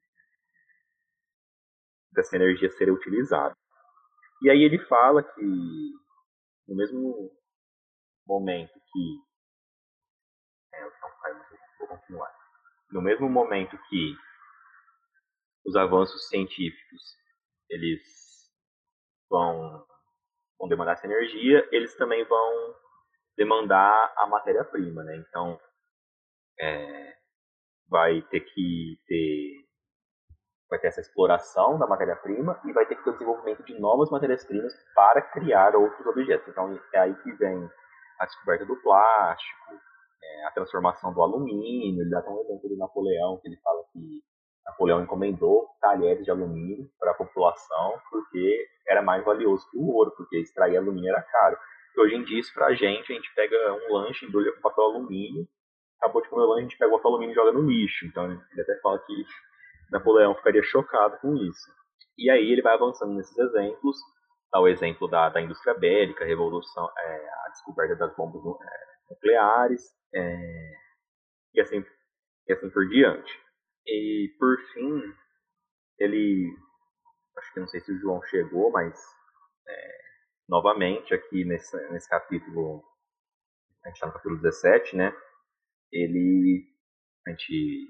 dessa energia ser utilizada. E aí ele fala que no mesmo momento que é, vou continuar. No mesmo momento que os avanços científicos eles vão, vão demandar essa energia, eles também vão demandar a matéria-prima, né? Então, é, vai ter que ter vai ter essa exploração da matéria-prima e vai ter que ter o desenvolvimento de novas matérias-primas para criar outros objetos. Então é aí que vem a descoberta do plástico, é, a transformação do alumínio. Ele dá até um exemplo do Napoleão, que ele fala que Napoleão encomendou talheres de alumínio para a população porque era mais valioso que o ouro, porque extrair alumínio era caro. E hoje em dia, isso para a gente, a gente pega um lanche, embrulha com papel alumínio, acabou de comer o lanche, a gente pega o alumínio e joga no lixo. Então ele até fala que Napoleão ficaria chocado com isso. E aí ele vai avançando nesses exemplos, dá o exemplo da, da indústria bélica, a revolução, é, a descoberta das bombas é, nucleares, é, e, assim, e assim por diante. E por fim, ele, acho que não sei se o João chegou, mas é, novamente aqui nesse, nesse capítulo, a gente está no capítulo 17, né? Ele, a gente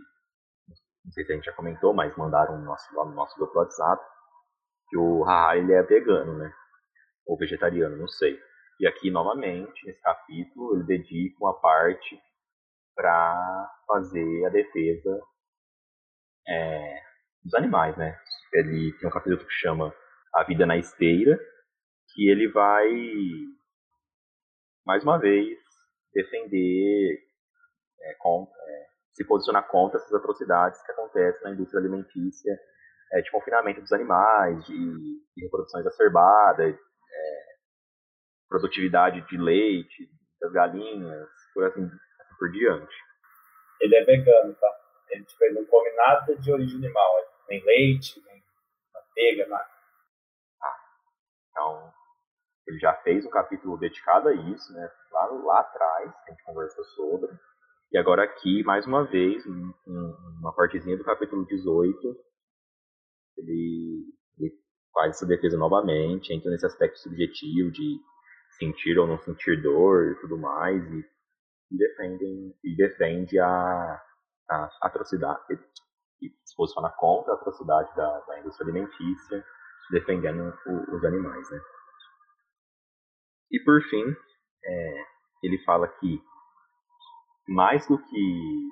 não sei se a gente já comentou, mas mandaram no nosso, lá no nosso grupo WhatsApp, que o Haha ele é vegano, né? Ou vegetariano, não sei. E aqui, novamente, nesse capítulo, ele dedica uma parte para fazer a defesa é, dos animais, né? Ele tem um capítulo que chama A Vida na Esteira, que ele vai, mais uma vez, defender é, contra, é, se posicionar contra essas atrocidades que acontecem na indústria alimentícia, é, de confinamento dos animais, de, de reprodução exacerbada, é, produtividade de leite, das galinhas, por assim, assim, por diante. Ele é vegano, tá? Ele, tipo, ele não come nada de origem animal, nem leite, nem manteiga, nada. Ah, então, ele já fez um capítulo dedicado a isso, né? Lá, lá atrás, a gente conversou sobre. E agora aqui, mais uma vez, um, uma partezinha do capítulo 18, ele, ele, faz essa defesa novamente, entra nesse aspecto subjetivo de sentir ou não sentir dor e tudo mais, e, e, defendem, e defende a, a atrocidade, e se posiciona contra a atrocidade da, da indústria alimentícia, defendendo o, os animais. Né? E por fim, é, ele fala que mais do que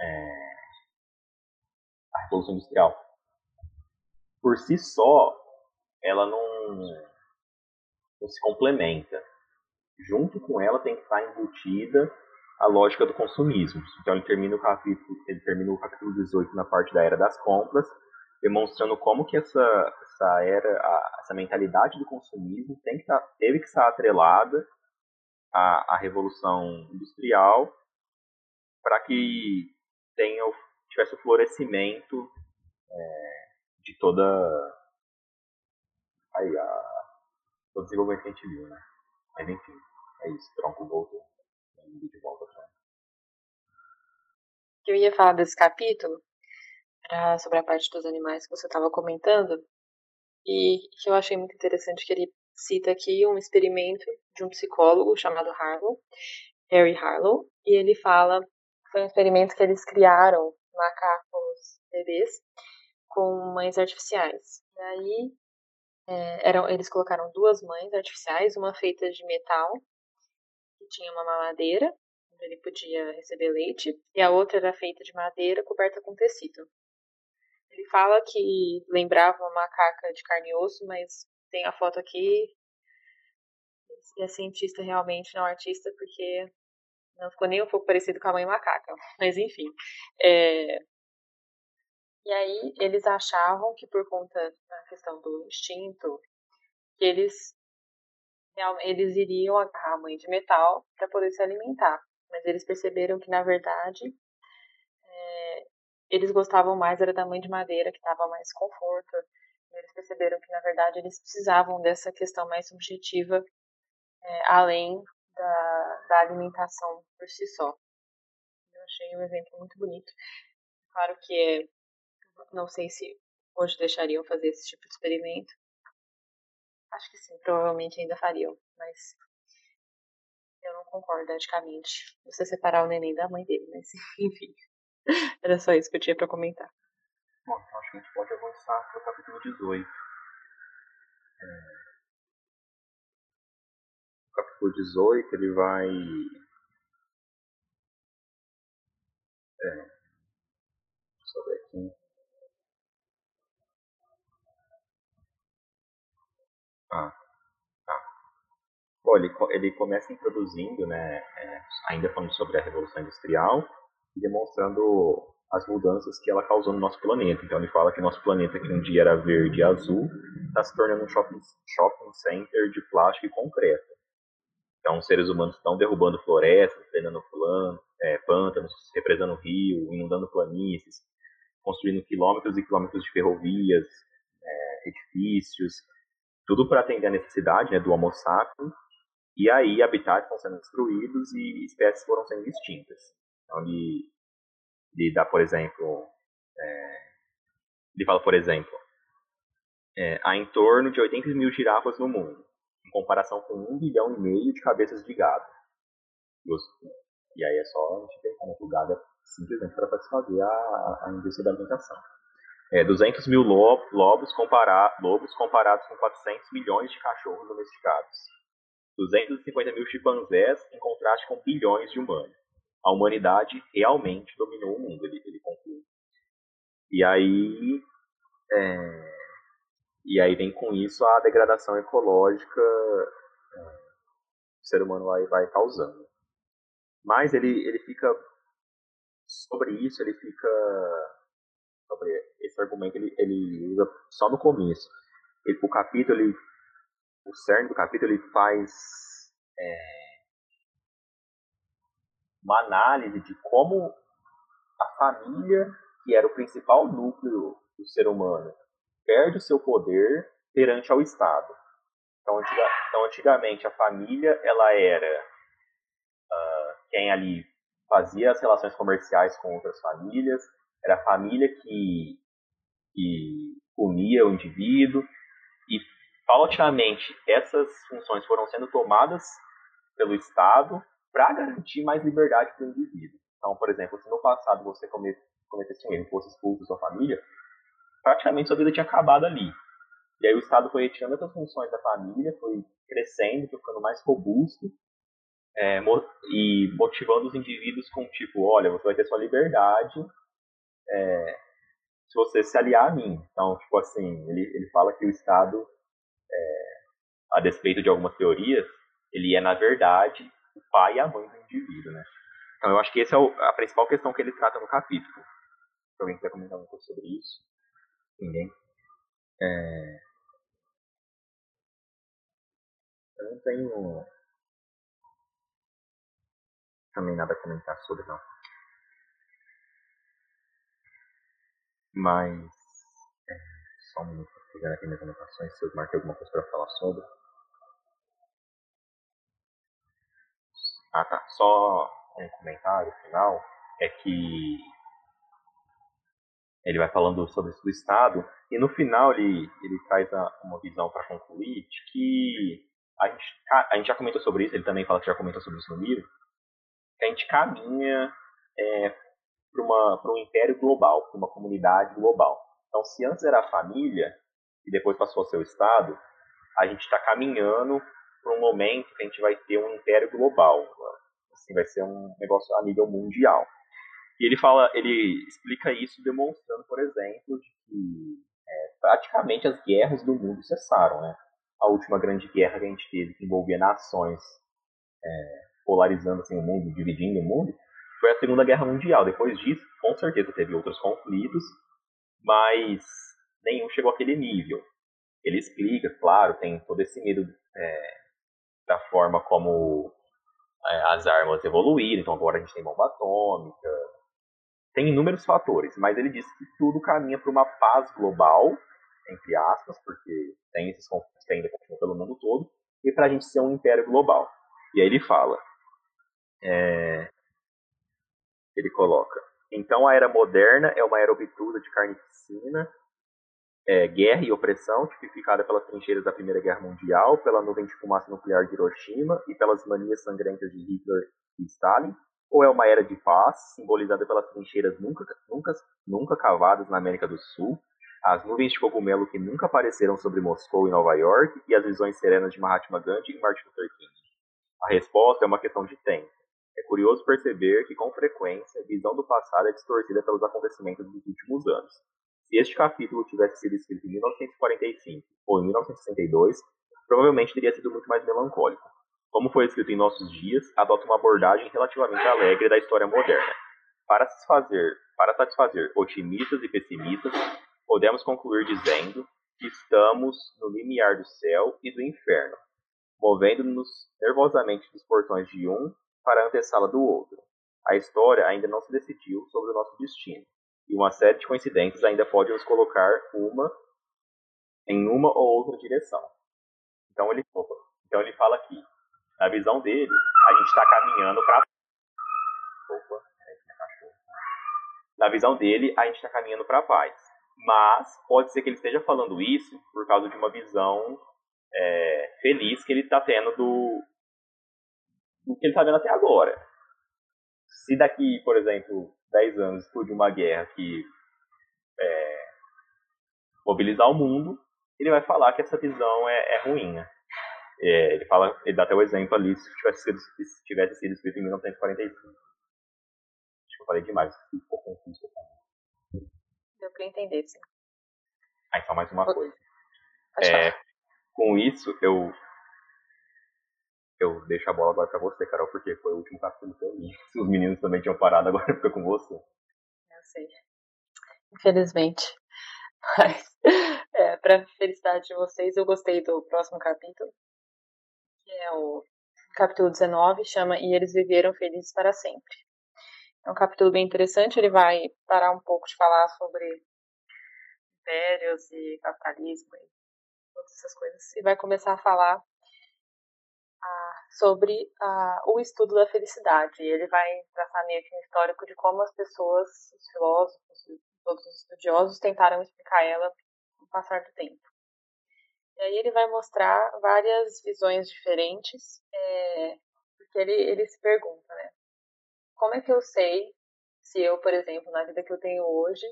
é, a Revolução Industrial, por si só, ela não, não se complementa. Junto com ela tem que estar embutida a lógica do consumismo. Então ele termina o capítulo, ele termina o capítulo 18 na parte da era das compras, demonstrando como que essa, essa era, a, essa mentalidade do consumismo tem que estar, teve que estar atrelada a, a Revolução Industrial para que tenha, tivesse o florescimento é, de toda aí, a, todo o desenvolvimento que a gente viu, né? Mas enfim, é isso, tronco voltou. De volta pra... Eu ia falar desse capítulo sobre a parte dos animais que você estava comentando e que eu achei muito interessante que ele cita aqui um experimento de um psicólogo chamado Harlow, Harry Harlow, e ele fala foi um experimento que eles criaram macacos bebês com mães artificiais. E aí é, eram, eles colocaram duas mães artificiais, uma feita de metal, que tinha uma mamadeira, onde ele podia receber leite, e a outra era feita de madeira coberta com tecido. Ele fala que lembrava uma macaca de carne e osso, mas tem a foto aqui. E é cientista realmente, não artista, porque não ficou nem um pouco parecido com a mãe macaca. <laughs> Mas enfim. É... E aí eles achavam que por conta da questão do instinto, que eles eles iriam agarrar a mãe de metal para poder se alimentar. Mas eles perceberam que na verdade é... eles gostavam mais era da mãe de madeira, que dava mais conforto, perceberam que, na verdade, eles precisavam dessa questão mais subjetiva, é, além da, da alimentação por si só. Eu achei um exemplo muito bonito. Claro que é, não sei se hoje deixariam fazer esse tipo de experimento. Acho que sim, provavelmente ainda fariam, mas eu não concordo eticamente você separar o neném da mãe dele, mas <laughs> enfim. Era só isso que eu tinha para comentar. Bom, então acho que a gente pode avançar para o capítulo 18. É... O capítulo 18 ele vai É, deixa eu ver aqui. Ah, tá. Bom, ele, ele começa introduzindo, né, é, ainda falando sobre a Revolução Industrial, e demonstrando as mudanças que ela causou no nosso planeta. Então ele fala que nosso planeta, que um dia era verde e azul, está se tornando um shopping, shopping center de plástico e concreto. Então os seres humanos estão derrubando florestas, drenando é, pântanos, represando rio, inundando planícies, construindo quilômetros e quilômetros de ferrovias, é, edifícios, tudo para atender a necessidade né, do Homo sapiens. E aí habitats estão sendo destruídos e espécies foram sendo extintas. Então ele ele dá, por exemplo, é, ele fala, por exemplo, é, há em torno de 80 mil girafas no mundo, em comparação com 1 bilhão e meio de cabeças de gado. E aí é só a gente ver como o gado é simplesmente para satisfazer a, a indústria da alimentação. É, 200 mil lobos, comparar, lobos comparados com 400 milhões de cachorros domesticados. 250 mil chimpanzés em contraste com bilhões de humanos a humanidade realmente dominou o mundo, ele, ele conclui. E aí, é, e aí vem com isso a degradação ecológica é, o ser humano vai, vai causando. Mas ele, ele fica, sobre isso, ele fica, sobre esse argumento ele, ele usa só no começo. Ele, o capítulo, ele, o cerne do capítulo, ele faz... É, uma análise de como a família, que era o principal núcleo do ser humano, perde o seu poder perante ao Estado. Então, antiga, então antigamente a família ela era uh, quem ali fazia as relações comerciais com outras famílias, era a família que, que unia o indivíduo e paulatinamente essas funções foram sendo tomadas pelo Estado para garantir mais liberdade para o indivíduo. Então, por exemplo, se no passado você cometesse um erro, fosse expulso da sua família, praticamente sua vida tinha acabado ali. E aí o Estado foi retirando essas funções da família, foi crescendo, foi ficando mais robusto é, e motivando os indivíduos com tipo, olha, você vai ter sua liberdade é, se você se aliar a mim. Então, tipo assim, ele, ele fala que o Estado, é, a despeito de algumas teorias, ele é na verdade o pai e a mãe do indivíduo, né? Então eu acho que essa é a principal questão que ele trata no capítulo. Se alguém quiser comentar um pouco sobre isso. Ninguém? É... Eu não tenho também nada a comentar sobre, não. Mas, é, só um minuto pegar aqui minhas anotações, se eu marquei alguma coisa para falar sobre. Ah, tá. Só um comentário final é que ele vai falando sobre isso do Estado e no final ele, ele traz a, uma visão para concluir de que a gente, a gente já comentou sobre isso, ele também fala que já comentou sobre isso no livro, que a gente caminha é, para um império global, para uma comunidade global. Então, se antes era a família e depois passou a ser o Estado, a gente está caminhando para um momento que a gente vai ter um império global. Assim, vai ser um negócio a nível mundial. E ele fala, ele explica isso demonstrando, por exemplo, de que é, praticamente as guerras do mundo cessaram, né? A última grande guerra que a gente teve, que envolvia nações é, polarizando assim, o mundo, dividindo o mundo, foi a Segunda Guerra Mundial. Depois disso, com certeza teve outros conflitos, mas nenhum chegou àquele nível. Ele explica, claro, tem todo esse medo é, da forma como é, as armas evoluíram, então agora a gente tem bomba atômica, tem inúmeros fatores, mas ele diz que tudo caminha para uma paz global, entre aspas, porque tem esses conflitos que ainda continuam pelo mundo todo, e para a gente ser um império global. E aí ele fala, é, ele coloca, então a era moderna é uma era obtusa de carnificina, é, guerra e opressão, tipificada pelas trincheiras da Primeira Guerra Mundial, pela nuvem de fumaça nuclear de Hiroshima e pelas manias sangrentas de Hitler e Stalin, ou é uma era de paz, simbolizada pelas trincheiras nunca, nunca, nunca cavadas na América do Sul, as nuvens de cogumelo que nunca apareceram sobre Moscou e Nova York e as visões serenas de Mahatma Gandhi e Martin Luther King? A resposta é uma questão de tempo. É curioso perceber que, com frequência, a visão do passado é distorcida pelos acontecimentos dos últimos anos. Se este capítulo tivesse sido escrito em 1945 ou em 1962, provavelmente teria sido muito mais melancólico. Como foi escrito em nossos dias, adota uma abordagem relativamente alegre da história moderna. Para satisfazer, para satisfazer otimistas e pessimistas, podemos concluir dizendo que estamos no limiar do céu e do inferno, movendo-nos nervosamente dos portões de um para a antessala do outro. A história ainda não se decidiu sobre o nosso destino, e uma série de coincidências ainda pode nos colocar uma em uma ou outra direção. Então ele, então ele fala aqui, na visão dele, a gente está caminhando para Opa, na visão dele, a gente está caminhando para a paz. Mas pode ser que ele esteja falando isso por causa de uma visão é, feliz que ele está tendo do, do que ele está vendo até agora. Se daqui, por exemplo, 10 anos explodir uma guerra que é, mobilizar o mundo, ele vai falar que essa visão é, é ruim. Né? É, ele fala, ele dá até o exemplo ali se tivesse sido, se tivesse sido escrito em 1945. Acho que eu falei demais, pouco confuso. Deu para entender, sim. Aí só mais uma coisa. É, com isso, eu eu deixo a bola agora para você, Carol, porque foi o último capítulo que eu li. <laughs> Os meninos também tinham parado, agora fica com você. Eu sei. Infelizmente. Mas, <laughs> é, para felicidade de vocês, eu gostei do próximo capítulo, que é o capítulo 19, chama E Eles Viveram Felizes para Sempre. É um capítulo bem interessante, ele vai parar um pouco de falar sobre impérios e capitalismo e todas essas coisas, e vai começar a falar sobre o estudo da felicidade. Ele vai traçar meio que um histórico de como as pessoas, os filósofos, todos os estudiosos tentaram explicar ela no passar do tempo. E aí ele vai mostrar várias visões diferentes, é, porque ele, ele se pergunta, né? Como é que eu sei se eu, por exemplo, na vida que eu tenho hoje,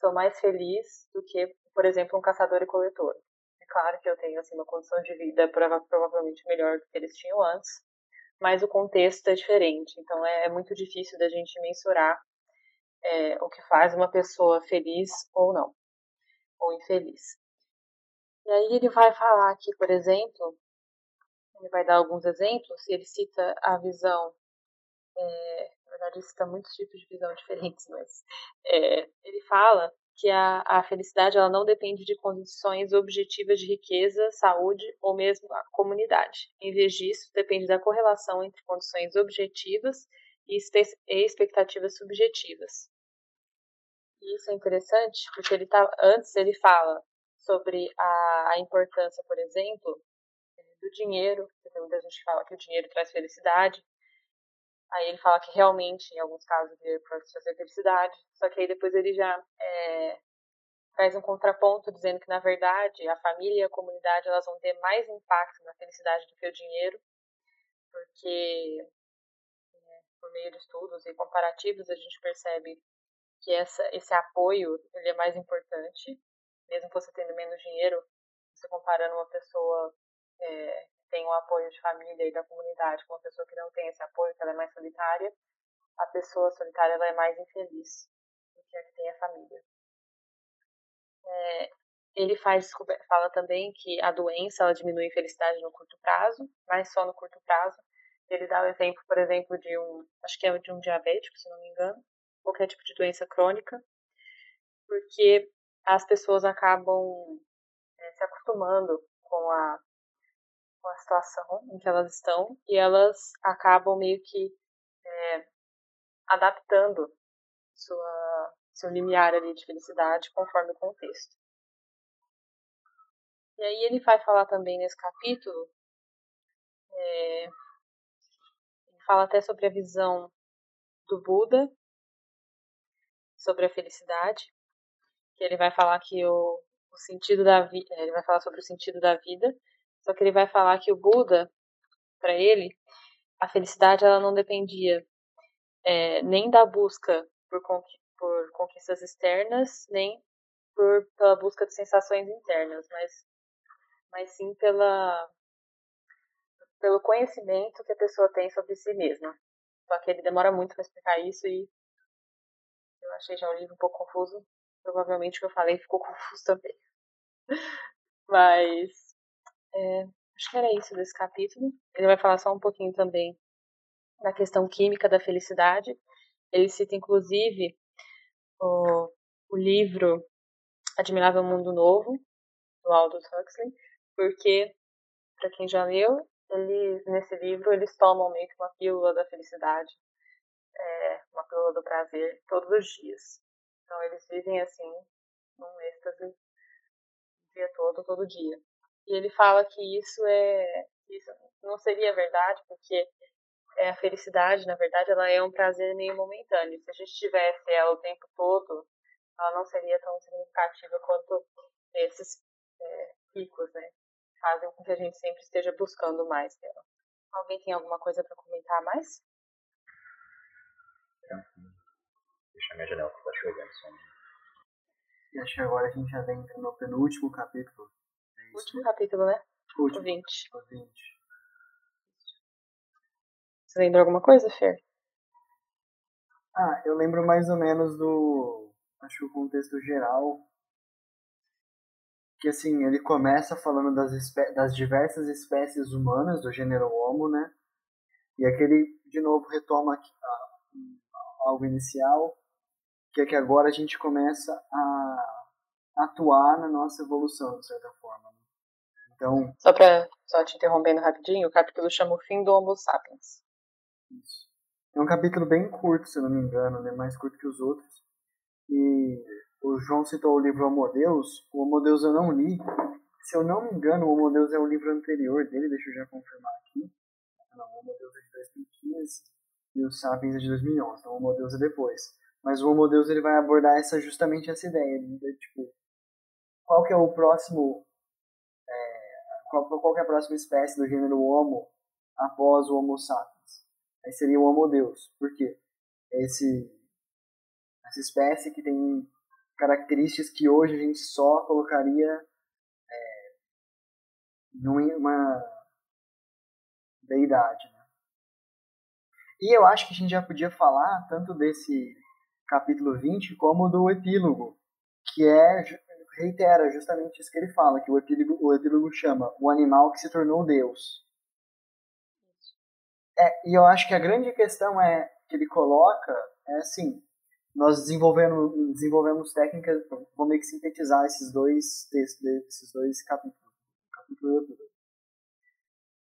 sou mais feliz do que, por exemplo, um caçador e coletor? Claro que eu tenho assim, uma condição de vida prova provavelmente melhor do que eles tinham antes, mas o contexto é diferente. Então é, é muito difícil da gente mensurar é, o que faz uma pessoa feliz ou não, ou infeliz. E aí ele vai falar aqui, por exemplo, ele vai dar alguns exemplos, ele cita a visão, é, na verdade ele cita muitos tipos de visão <laughs> diferentes, mas é, ele fala que a, a felicidade ela não depende de condições objetivas de riqueza, saúde ou mesmo a comunidade. Em vez disso, depende da correlação entre condições objetivas e, expectativas subjetivas. E isso é interessante porque ele tá, antes ele fala sobre a, a importância, por exemplo, do dinheiro. Tem muita gente fala que o dinheiro traz felicidade, Aí ele fala que realmente, em alguns casos, ele pode trazer felicidade. Só que aí depois ele já é, traz um contraponto dizendo que, na verdade, a família e a comunidade elas vão ter mais impacto na felicidade do que o dinheiro, porque né, por meio de estudos e comparativos a gente percebe que essa, esse apoio ele é mais importante, mesmo você tendo menos dinheiro, você comparando uma pessoa é, tem o apoio de família e da comunidade com uma pessoa que não tem esse apoio, que ela é mais solitária, a pessoa solitária ela é mais infeliz do que a que tem a família. É, ele faz, fala também que a doença ela diminui a infelicidade no curto prazo, mas só no curto prazo. Ele dá o exemplo, por exemplo, de um, acho que é de um diabético, se não me engano, qualquer tipo de doença crônica, porque as pessoas acabam é, se acostumando com a com a situação em que elas estão e elas acabam meio que é, adaptando sua, seu limiar ali de felicidade conforme o contexto. E aí ele vai falar também nesse capítulo, é, ele fala até sobre a visão do Buda, sobre a felicidade, que ele vai falar que o, o sentido da vida, ele vai falar sobre o sentido da vida, só que ele vai falar que o Buda, para ele, a felicidade ela não dependia é, nem da busca por, por conquistas externas, nem por, pela busca de sensações internas, mas, mas sim pela, pelo conhecimento que a pessoa tem sobre si mesma. Só que ele demora muito para explicar isso e eu achei já o livro um pouco confuso. Provavelmente o que eu falei ficou <laughs> confuso também. Mas é, acho que era isso desse capítulo. Ele vai falar só um pouquinho também da questão química da felicidade. Ele cita inclusive o, o livro Admirável Mundo Novo, do Aldous Huxley, porque, para quem já leu, nesse livro eles tomam meio que uma pílula da felicidade, é, uma pílula do prazer, todos os dias. Então eles vivem assim, num êxtase o dia todo, todo dia. E ele fala que isso é isso não seria verdade, porque é a felicidade, na verdade, ela é um prazer meio momentâneo. Se a gente tivesse ela o tempo todo, ela não seria tão significativa quanto esses é, ricos, né? Fazem com que a gente sempre esteja buscando mais dela. Alguém tem alguma coisa para comentar mais? Tranquilo. Deixa minha janela que tá chovendo só. E acho que agora a gente já entra no penúltimo capítulo. Último capítulo, né? Último. O 20. O 20. Você lembra alguma coisa, Fer? Ah, eu lembro mais ou menos do. Acho que o contexto geral. Que assim, ele começa falando das, espé das diversas espécies humanas do gênero Homo, né? E aquele, de novo, retoma aqui, a, algo inicial, que é que agora a gente começa a atuar na nossa evolução, de certa forma. Né? Então. Só pra. Só te interrompendo rapidinho, o capítulo chama O Fim do Homo Sapiens. Isso. É um capítulo bem curto, se eu não me engano, né? mais curto que os outros. E o João citou o livro Homo Deus. O Homo Deus eu não li. Se eu não me engano, o Homo Deus é o livro anterior dele, deixa eu já confirmar aqui. Não, o Homo Deus é de 2015 e o Sapiens é de 2011, então o Homo Deus é depois. Mas o Homo Deus ele vai abordar essa, justamente essa ideia de, tipo, qual que é o próximo, qual, é a próxima espécie do gênero Homo após o Homo sapiens. Aí seria o Homo Deus. Por quê? Esse, essa espécie que tem características que hoje a gente só colocaria é, numa deidade. Né? E eu acho que a gente já podia falar tanto desse capítulo 20 como do epílogo, que é reitera justamente isso que ele fala, que o epílogo, o epílogo chama o animal que se tornou Deus. É, e eu acho que a grande questão é que ele coloca é assim, nós desenvolvemos, desenvolvemos técnicas, vou meio que sintetizar esses dois textos, esses dois capítulos, capítulo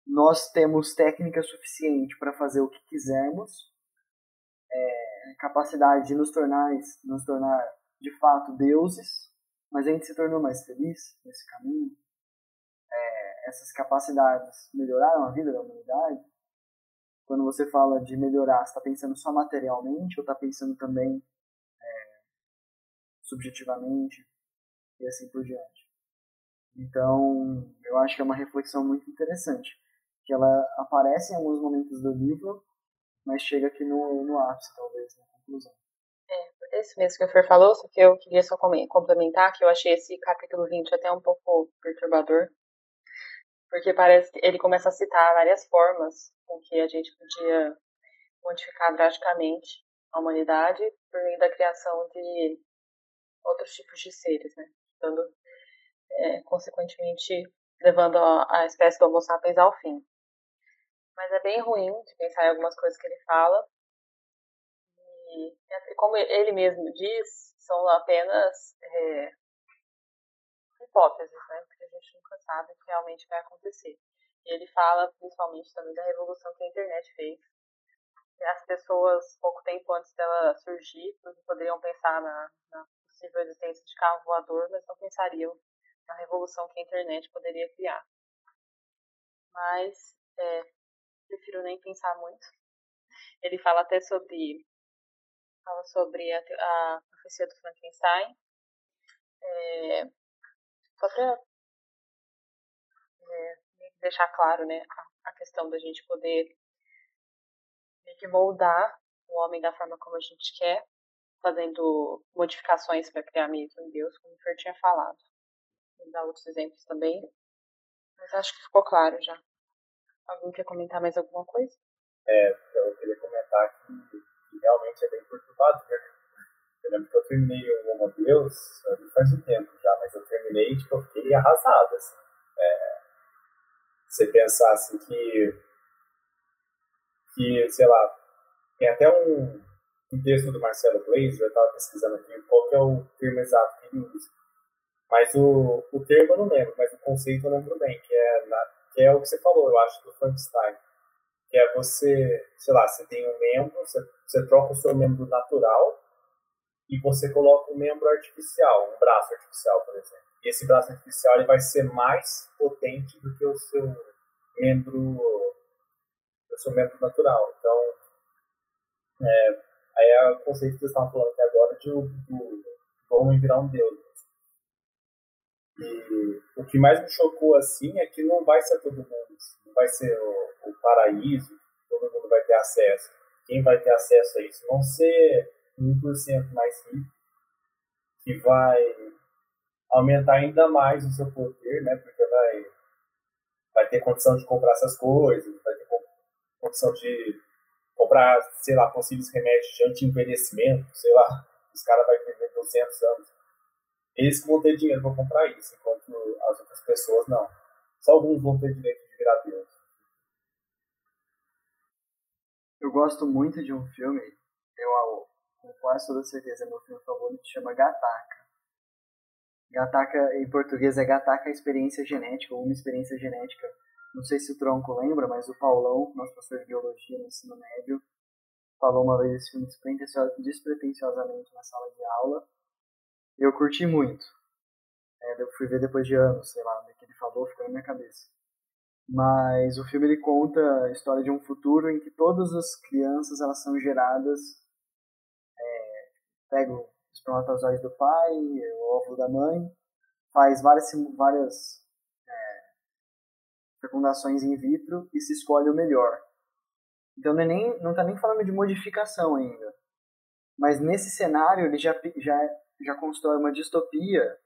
Nós temos técnica suficiente para fazer o que quisermos, é, capacidade de nos tornar, nos tornar de fato deuses, mas a gente se tornou mais feliz nesse caminho. É, essas capacidades melhoraram a vida da humanidade quando você fala de melhorar, está pensando só materialmente ou está pensando também é, subjetivamente e assim por diante. Então, eu acho que é uma reflexão muito interessante, que ela aparece em alguns momentos do livro, mas chega aqui no, no ápice, talvez, na conclusão. Esse mesmo que o Fer falou, só que eu queria só complementar que eu achei esse capítulo 20 até um pouco perturbador, porque parece que ele começa a citar várias formas com que a gente podia modificar drasticamente a humanidade por meio da criação de outros tipos de seres, né? Dando, é, consequentemente, levando a, a espécie do Homo sapiens ao fim. Mas é bem ruim de pensar em algumas coisas que ele fala. E, como ele mesmo diz, são apenas é, hipóteses, né? Porque a gente nunca sabe o que realmente vai acontecer. E ele fala principalmente também da revolução que a internet fez. As pessoas, pouco tempo antes dela surgir, poderiam pensar na, na possível existência de carro voador, mas não pensariam na revolução que a internet poderia criar. Mas é, prefiro nem pensar muito. Ele fala até sobre fala sobre a, a profecia do Frankenstein. É, só para é, deixar claro né, a, a questão da gente poder meio que moldar o homem da forma como a gente quer, fazendo modificações para criar mito em Deus, como o Fer tinha falado. Vou dar outros exemplos também, mas acho que ficou claro já. Alguém quer comentar mais alguma coisa? É, eu queria comentar que, realmente é bem perturbador. Eu lembro que eu terminei o Homo Deus faz um tempo já, mas eu terminei tipo, fiquei arrasado. Assim. É, você pensar assim que, que, sei lá, tem até um, um texto do Marcelo Blazer, eu estava pesquisando aqui qual que é o termo exato que ele usa. Mas o, o termo eu não lembro, mas o conceito eu lembro bem, que é, na, que é o que você falou, eu acho, do Frankenstein. Que é você, sei lá, você tem um membro, você, você troca o seu membro natural e você coloca um membro artificial, um braço artificial, por exemplo. E esse braço artificial ele vai ser mais potente do que o seu membro, o seu membro natural. Então, é, aí é o conceito que vocês estavam falando até agora de o, homem virar um deus. E o que mais me chocou assim é que não vai ser todo mundo, não vai ser o, o paraíso, todo mundo vai ter acesso. Quem vai ter acesso a isso vão ser 1% mais rico, que vai aumentar ainda mais o seu poder, né? Porque vai, vai ter condição de comprar essas coisas, vai ter condição de comprar, sei lá, possíveis remédios de anti-envelhecimento, sei lá, <laughs> os caras vão viver 200 anos. Eles vão ter dinheiro para comprar isso, enquanto as outras pessoas não. Só alguns vão ter direito Deus. Eu gosto muito de um filme, eu com quase toda certeza é meu filme favorito, chama Gataca. Gataca em português é Gataca Experiência Genética, ou uma experiência genética. Não sei se o Tronco lembra, mas o Paulão, nosso professor de biologia no ensino médio, falou uma vez esse filme despretensiosamente na sala de aula. Eu curti muito. É, eu fui ver depois de anos, sei lá, que ele falou ficou na minha cabeça. Mas o filme ele conta a história de um futuro em que todas as crianças elas são geradas é, pega o espermatozoide do pai, o óvulo da mãe, faz várias, várias é, fecundações in vitro e se escolhe o melhor. Então não, é nem, não tá nem falando de modificação ainda. Mas nesse cenário ele já, já, já constrói uma distopia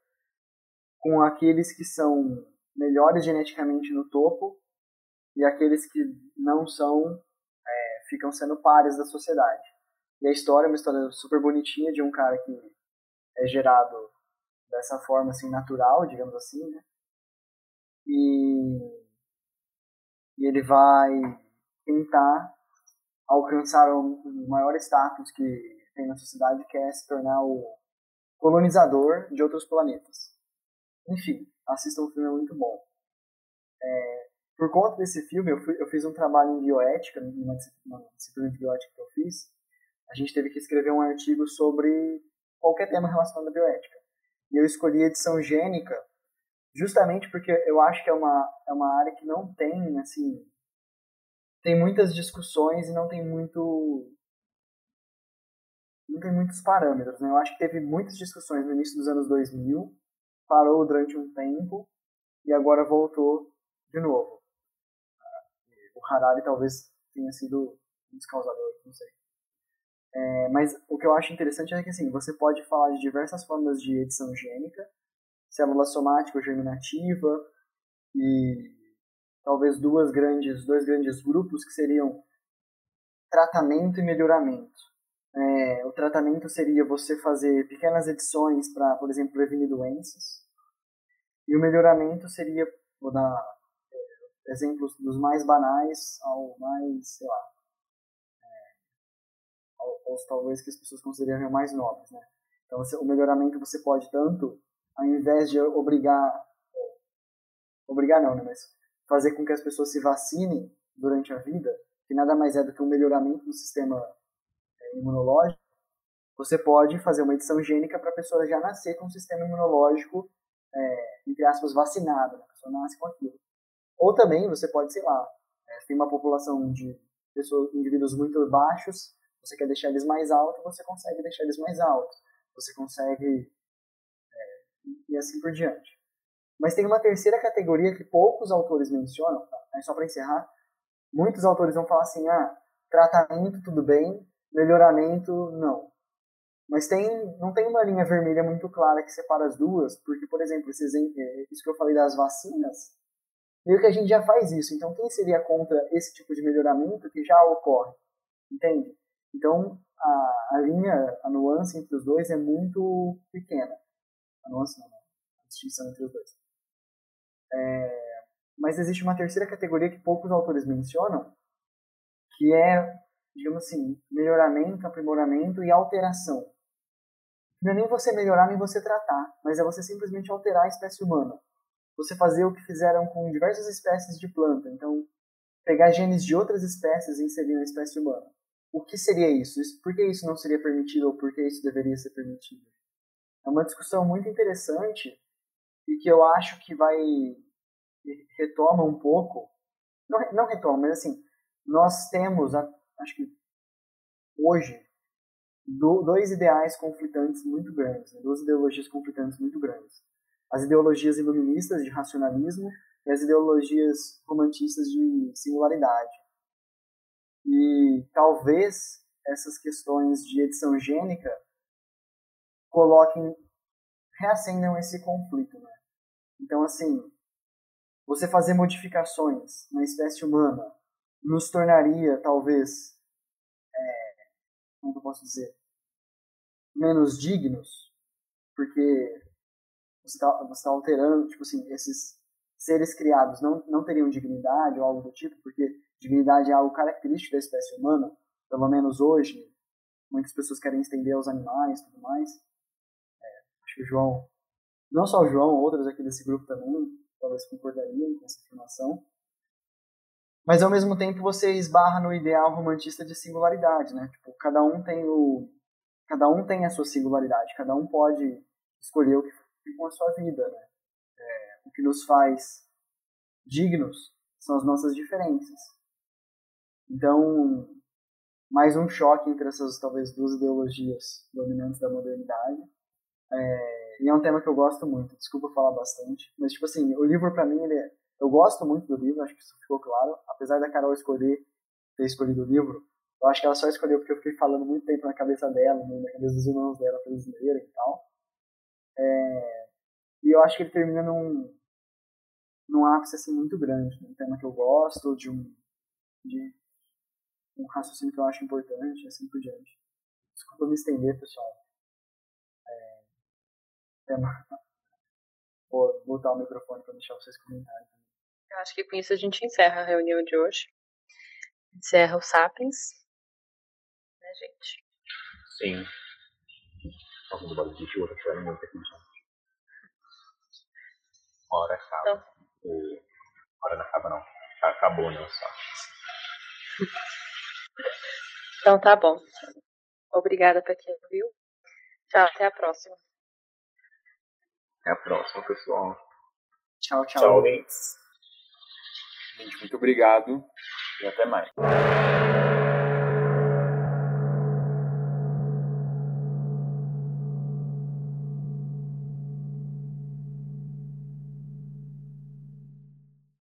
com aqueles que são melhores geneticamente no topo e aqueles que não são é, ficam sendo pares da sociedade. E a história é uma história super bonitinha de um cara que é gerado dessa forma assim natural, digamos assim, né? E, e ele vai tentar alcançar o maior status que tem na sociedade, que é se tornar o colonizador de outros planetas. Enfim, assistam o filme, é muito bom. É, por conta desse filme, eu, fui, eu, fiz um trabalho em bioética, numa disciplina de bioética que eu fiz, a gente teve que escrever um artigo sobre qualquer tema relacionado à bioética. E eu escolhi edição gênica justamente porque eu acho que é uma, é uma área que não tem, assim, tem muitas discussões e não tem muito não tem muitos parâmetros, né? Eu acho que teve muitas discussões no início dos anos 2000, parou durante um tempo e agora voltou de novo. O Harari talvez tenha sido um dos causadores, não sei. É, mas o que eu acho interessante é que assim, você pode falar de diversas formas de edição gênica, célula somática ou germinativa, e talvez duas grandes, dois grandes grupos que seriam tratamento e melhoramento. É, o tratamento seria você fazer pequenas edições para, por exemplo, prevenir doenças. E o melhoramento seria, vou dar é, exemplos dos mais banais ao mais, sei lá, aos talvez que as pessoas consideram mais nobres, né? Então, você, o melhoramento você pode tanto, ao invés de obrigar, obrigar não, né? Mas fazer com que as pessoas se vacinem durante a vida, que nada mais é do que um melhoramento do sistema é, imunológico, você pode fazer uma edição gênica para a pessoa já nascer com um sistema imunológico, é, entre aspas, vacinado, né? a pessoa nasce com aquilo. Ou também você pode, sei lá, é, tem uma população de pessoas, indivíduos muito baixos, você quer deixar eles mais altos, você consegue deixar eles mais altos. Você consegue. É, e assim por diante. Mas tem uma terceira categoria que poucos autores mencionam, tá? só para encerrar. Muitos autores vão falar assim: ah, tratamento tudo bem, melhoramento não. Mas tem, não tem uma linha vermelha muito clara que separa as duas, porque, por exemplo, esse, é, isso que eu falei das vacinas, meio que a gente já faz isso. Então, quem seria contra esse tipo de melhoramento que já ocorre? Entende? Então, a, a linha, a nuance entre os dois é muito pequena. A nuance não, a distinção entre os dois. É, mas existe uma terceira categoria que poucos autores mencionam, que é, digamos assim, melhoramento, aprimoramento e alteração. Não é nem você melhorar nem você tratar, mas é você simplesmente alterar a espécie humana. Você fazer o que fizeram com diversas espécies de planta. Então, pegar genes de outras espécies e inserir na espécie humana. O que seria isso? Por que isso não seria permitido ou por que isso deveria ser permitido? É uma discussão muito interessante e que eu acho que vai retoma um pouco, não, não retoma, mas assim, nós temos, acho que hoje, dois ideais conflitantes muito grandes, né? duas ideologias conflitantes muito grandes. As ideologias iluministas de racionalismo e as ideologias romantistas de singularidade. E talvez essas questões de edição gênica coloquem, reacendam esse conflito, né? Então, assim, você fazer modificações na espécie humana nos tornaria, talvez, como eu posso dizer, menos dignos, porque você está tá alterando, tipo assim, esses seres criados não, não teriam dignidade ou algo do tipo, porque dignidade é algo característico da espécie humana, pelo menos hoje, muitas pessoas querem estender aos animais e tudo mais. É, acho que o João, não só o João, outros aqui desse grupo também, talvez concordariam com essa afirmação. Mas ao mesmo tempo você esbarra no ideal romantista de singularidade, né? Tipo, cada um tem o cada um tem a sua singularidade, cada um pode escolher o que com a sua vida, né? É, o que nos faz dignos são as nossas diferenças. Então, mais um choque entre essas talvez duas ideologias dominantes da modernidade. É, e é um tema que eu gosto muito. Desculpa falar bastante. Mas, tipo assim, o livro pra mim, ele é... eu gosto muito do livro, acho que isso ficou claro. Apesar da Carol escolher, ter escolhido o livro, eu acho que ela só escolheu porque eu fiquei falando muito tempo na cabeça dela, né, na cabeça dos irmãos dela, pra eles lerem e tal. É... E eu acho que ele termina num, num ápice assim, muito grande. Né? Um tema que eu gosto, de um, de um raciocínio que eu acho importante, assim por diante. Desculpa me estender, pessoal tema. Vou botar o microfone para deixar vocês comentarem. Eu acho que com isso a gente encerra a reunião de hoje. Encerra o Sapiens. Né, gente? Sim. Algum barulho de chuva, tá chorando muito aqui, gente. Uma hora acaba. Então. E... Hora não acaba, não. Acabou, né? Só. Então tá bom. Obrigada pra quem viu. Tchau, até a próxima. Até a próxima, pessoal. Tchau, tchau. Tchau. Gente, muito obrigado e até mais.